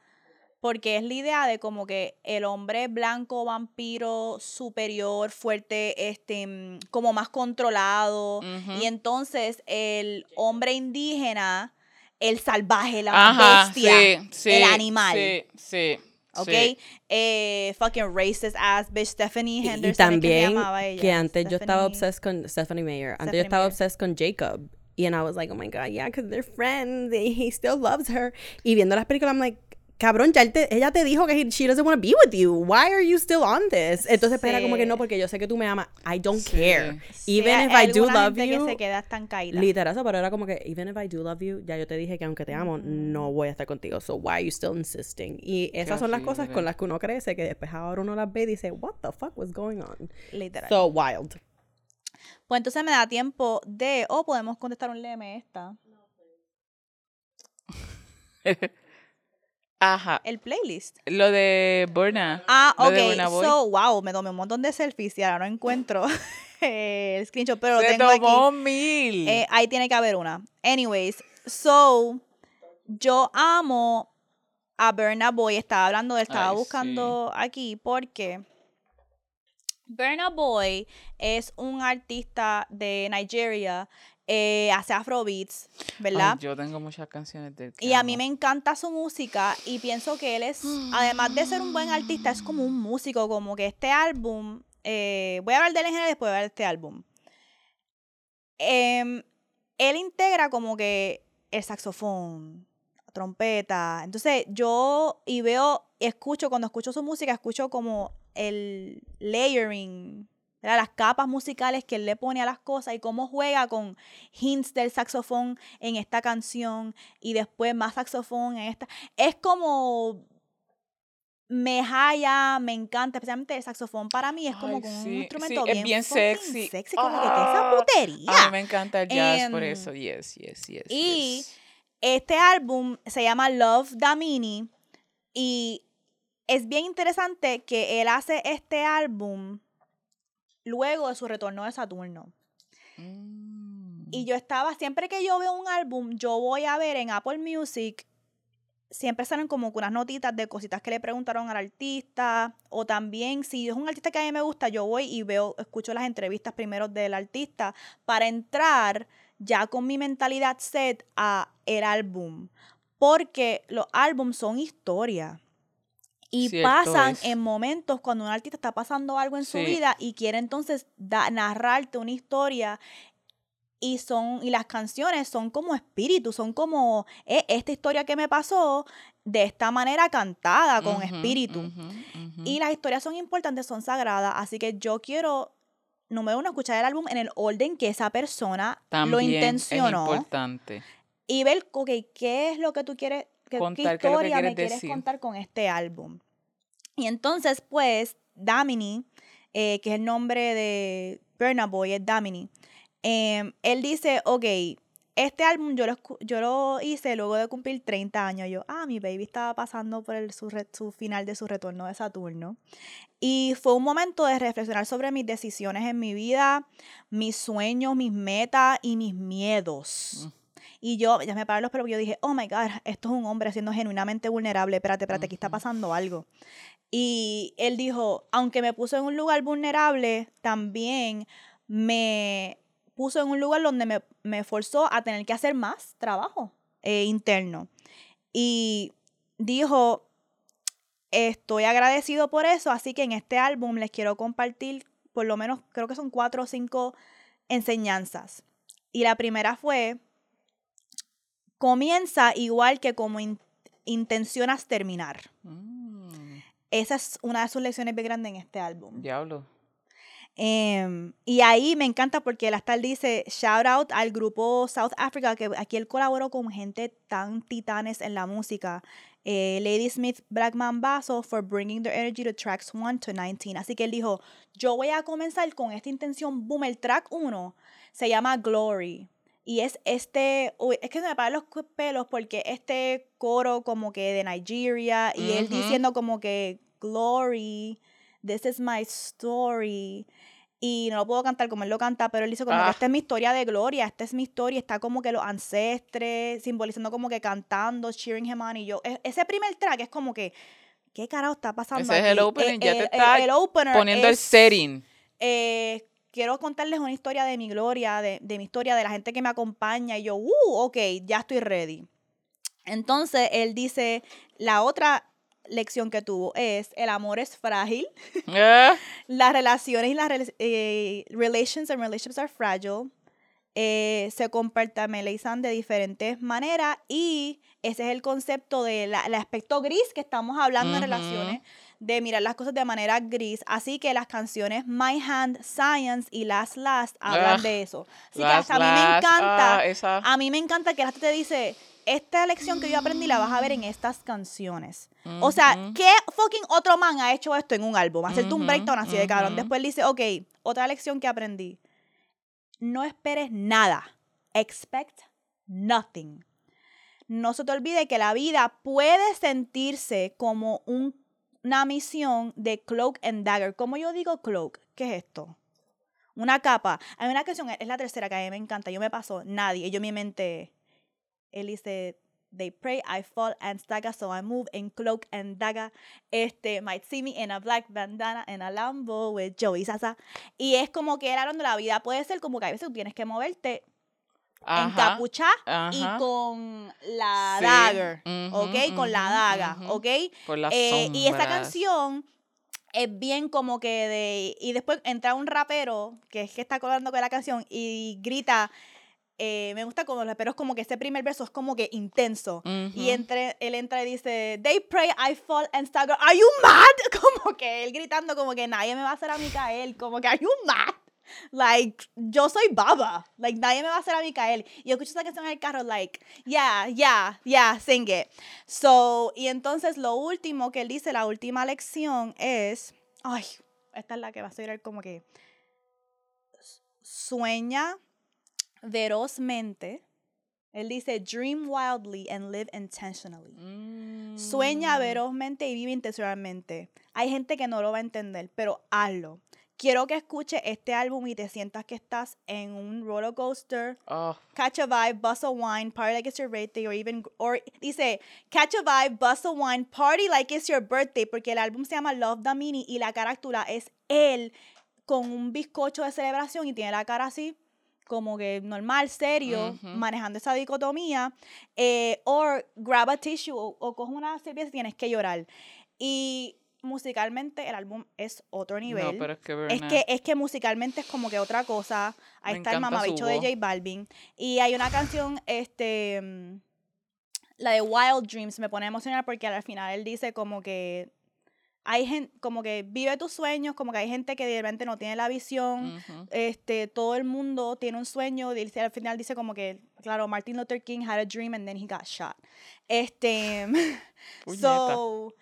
Porque es la idea de como que el hombre blanco, vampiro, superior, fuerte, este, mm, como más controlado. Ujú. Y entonces el hombre indígena, el salvaje, la Ajá, bestia, sí, sí, el animal. Sí, sí. ¿Ok? sí. Eh, fucking racist ass bitch Stephanie Henderson. Y que también ella, que antes yo estaba obsessed con Stephanie Meyer. Antes Stephanie yo estaba Meyer. obsessed con Jacob. Y and I was like, oh my God, yeah, because they're friends he still loves her. Y viendo las películas, I'm like, cabrón, ya él te- ella te dijo que he- she doesn't want to be with you. Why are you still on this? Entonces, espera, como que Sí. no, porque yo sé que tú me amas. I don't Sí. care. Sí, Even hay if I do love gente you. que se queda estancada. Literal, eso, pero era como que, even if I do love you, ya yo te dije que aunque te amo, no voy a estar contigo. So why are you still insisting? Y esas son las cosas con las que uno crece, que después ahora uno las ve y dice, what the fuck was going on? Literal. So wild. pues entonces me da tiempo de. O podemos contestar un leme esta. <laughs> Ajá. El playlist. Lo de Burna. Ah, ok. So, wow, me tomé un montón de selfies y ahora no encuentro <laughs> el screenshot, pero lo Se tengo tomó aquí. mil. Eh, ahí tiene que haber una. Anyways, so, yo amo a Burna Boy. Estaba hablando, de estaba Ay, buscando aquí porque Burna Boy es un artista de Nigeria, eh, hace afrobeats, ¿verdad? Ay, yo tengo muchas canciones de él Y a mí me encanta su música y pienso que él es, <gasps> además de ser un buen artista, es como un músico, como que este álbum, eh, voy a hablar de él en general y después voy a hablar de este álbum. Em, él integra como que el saxofón, la trompeta, entonces yo y veo, escucho, cuando escucho su música, escucho como el layering, ¿verdad? las capas musicales que él le pone a las cosas y cómo juega con hints del saxofón en esta canción y después más saxofón en esta. Es como me halla, me encanta, especialmente el saxofón para mí es como Ay, un instrumento sí, es bien, bien fucking sexy. como que, que esa Ah, putería. A mí me encanta el jazz por Em, eso. Yes, yes, yes. y- yes. Este álbum se llama Love Damini y es bien interesante que él hace este álbum luego de su retorno de Saturno. Mm. Y yo estaba, siempre que yo veo un álbum, yo voy a ver en Apple Music, siempre salen como unas notitas de cositas que le preguntaron al artista, o también si es un artista que a mí me gusta, yo voy y veo, escucho las entrevistas primero del artista para entrar ya con mi mentalidad set a el álbum, porque los álbums son historia. Y Cierto pasan es. en momentos cuando un artista está pasando algo en su Sí. vida y quiere entonces da- narrarte una historia y son y las canciones son como espíritus, son como "Eh, esta historia que me pasó de esta manera cantada con espíritu. Y las historias son importantes, son sagradas, así que yo quiero número uno escuchar el álbum en el orden que esa persona lo intencionó Es importante. y ver ok, qué es lo que tú quieres qué, qué Contar, qué historia me quieres decir. contar con este álbum. Y entonces, pues, Damini, eh, que es el nombre de Burna Boy, es Damini, em, él dice, ok, este álbum yo lo, yo lo hice luego de cumplir 30 años. Yo, ah, mi baby estaba pasando por el, su, re- su final de su retorno de Saturno. Y fue un momento de reflexionar sobre mis decisiones en mi vida, mis sueños, mis metas y mis miedos. Y yo, ya me paré los pelos, yo dije, oh my God, esto es un hombre siendo genuinamente vulnerable. Espérate, espérate, aquí está pasando algo. Y él dijo, aunque me puso en un lugar vulnerable, también me puso en un lugar donde me, me forzó a tener que hacer más trabajo eh, interno. Y dijo, estoy agradecido por eso, así que en este álbum les quiero compartir por lo menos, creo que son cuatro o cinco enseñanzas. Y la primera fue, comienza igual que como in- intencionas terminar. Mm, Esa es una de sus lecciones bien grandes en este álbum. diablo. Em, y ahí me encanta porque él hasta él dice shout out al grupo South Africa, que aquí él colaboró con gente tan titanes en la música. Eh, Lady Smith Blackman Basso for bringing their energy to tracks 1 to 19. Así que él dijo, yo voy a comenzar con esta intención, boom, el track 1 se llama Glory. Y es este, uy, es que se me paran los pelos porque este coro como que de Nigeria y él diciendo como que Glory, this is my story. Y no lo puedo cantar como él lo canta, pero él dice como que Ah. esta es mi historia de gloria, esta es mi historia, está como que los ancestres, simbolizando como que cantando, cheering him on. Y yo, e- ese primer track es como que, ¿qué carajo está pasando Ese es el opening, Eh, ya te el- está el- opener Poniendo el setting. eh, quiero contarles una historia de mi gloria, de, de mi historia, de la gente que me acompaña. Y yo, uh, ok, ya estoy ready. Entonces él dice, la otra lección que tuvo es, el amor es frágil, Ah, <laughs> las relaciones y las eh, relations and relationships are fragile, eh, se compartimentalizan de diferentes maneras y ese es el concepto del aspecto gris que estamos hablando en Ujú. relaciones, de mirar las cosas de manera gris. Así que las canciones My Hand, Science y Last Last hablan Ugh, de eso. Así que Last hasta a mí me encanta, ah, esa. a mí me encanta que el artista te dice, esta lección que yo aprendí la vas a ver en estas canciones. O sea. ¿qué fucking otro man ha hecho esto en un álbum? Hacerte un Ujú, breakdown así de cabrón. Después dice, ok, otra lección que aprendí. No esperes nada. Expect nothing. No se te olvide que la vida puede sentirse como un- una misión de cloak and dagger. ¿Cómo yo digo cloak? ¿Qué es esto? Una capa. Hay una canción, es la tercera que a mí me encanta. Yo me paso, nadie. Y yo mi mente, él dice, they pray, I fall and stagger, so I move in cloak and dagger. Este, might see me in a black bandana and a Lambo with Joey Sasa. Y es como que era donde la vida puede ser como que a veces tú tienes que moverte encapuchada y con la Sí, dagger, ¿ok? Con la daga, ujú. ¿ok? Las Eh, y esta canción es bien como que de... Y después entra un rapero que es que está colando con la canción y grita... eh, me gusta cuando los raperos como que ese primer verso es como que intenso. Y entre, él entra y dice, they pray, I fall and stagger. Are you mad? <laughs> Como que él gritando como que nadie me va a hacer a mí caer. Como que, are you mad? Like, yo soy baba. Like, nadie me va a hacer a mí caer. Y yo escucho esa canción en el carro, like, yeah, yeah, yeah, sing it. So, y entonces lo último que él dice, la última lección es, ay, esta es la que va a ser como que, sueña ferozmente. Él dice, dream wildly and live intentionally. Sueña Mm. ferozmente y vive intencionalmente. Hay gente que no lo va a entender, pero hazlo. Quiero que escuches este álbum y te sientas que estás en un roller coaster. Oh, Catch a vibe, bust a wine, party like it's your birthday, or even, or dice, catch a vibe, bust a wine, party like it's your birthday, porque el álbum se llama Love the Mini y la carátula es él con un bizcocho de celebración y tiene la cara así, como que normal, serio, manejando esa dicotomía, eh, or grab a tissue, o, o coge una cerveza y tienes que llorar. Y musicalmente el álbum es otro nivel. No, pero es que, Es que, es que musicalmente es como que otra cosa. Ahí Me está el mamabicho de. J Balvin. Y hay una canción, este, mm, la de Wild Dreams, me pone emocional porque al final él dice como que hay gente, como que vive tus sueños, como que hay gente que de repente no tiene la visión. Este, todo el mundo tiene un sueño. Dice, al final dice como que, claro, Martin Luther King had a dream and then he got shot. Este, <laughs> Puñeta. so,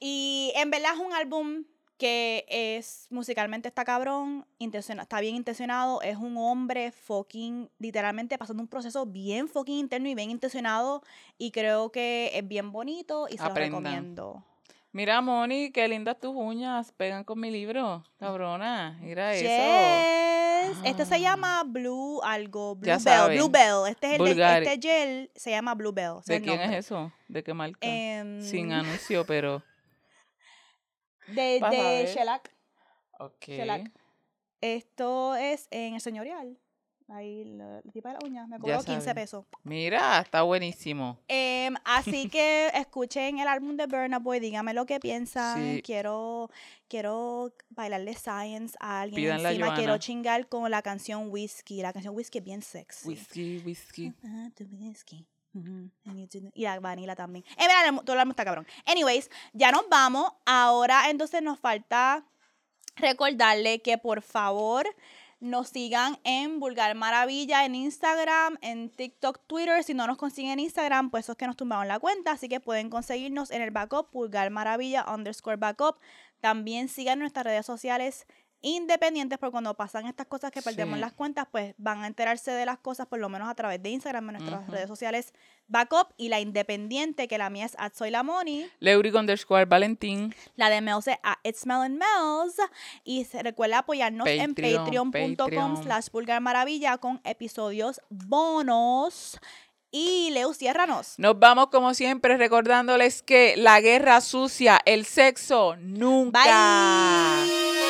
y en verdad es un álbum que es musicalmente está cabrón, intentiona- está bien intencionado, es un hombre fucking, literalmente pasando un proceso bien fucking interno y bien intencionado y creo que es bien bonito y se lo recomiendo. Mira, Moni, qué lindas tus uñas. Pegan con mi libro. Cabrona, mira eso. Yes. Este se Ah. llama Blue algo, Blue Ya Bell, saben. Blue Bell. Este es el de- este gel se llama Blue Bell. ¿De quién nombre. es eso? ¿De qué marca? Em, Sin anuncio, pero. De a de. Shellac. Ok. Shellac. Esto es en el señorial. Ahí la, la tipa de la uña. Me cobró 15 saben. pesos. Mira, está buenísimo. Em, así <laughs> que escuchen el álbum de Burna Boy, díganme lo que piensan. Sí. Quiero, quiero bailarle Science a alguien Pídanle a encima. Quiero Johanna. chingar con la canción Whiskey. La canción Whiskey es bien sexy. Ah, tu whisky. Y la vanilla también. Eh, mira, todo el álbum está cabrón. Anyways, ya nos vamos. Ahora entonces nos falta recordarle que por favor nos sigan en Vulgar Maravilla en Instagram, en TikTok, Twitter. Si no nos consiguen en Instagram, pues eso es que nos tumbaron la cuenta. Así que pueden conseguirnos en el backup, Vulgar Maravilla underscore backup. También sigan nuestras redes sociales independientes porque cuando pasan estas cosas que perdemos Sí. las cuentas, pues van a enterarse de las cosas por lo menos a través de Instagram, en nuestras redes sociales backup y la independiente, que la mía es at soy. Leuric underscore Valentín. La de Mels es a It's Melon Mels. Y se recuerda apoyarnos en Patreon, patreon.com Patreon. slash vulgar maravilla con episodios bonos. Y Leo, ciérranos. Nos vamos como siempre recordándoles que la guerra sucia, el sexo, nunca. Bye.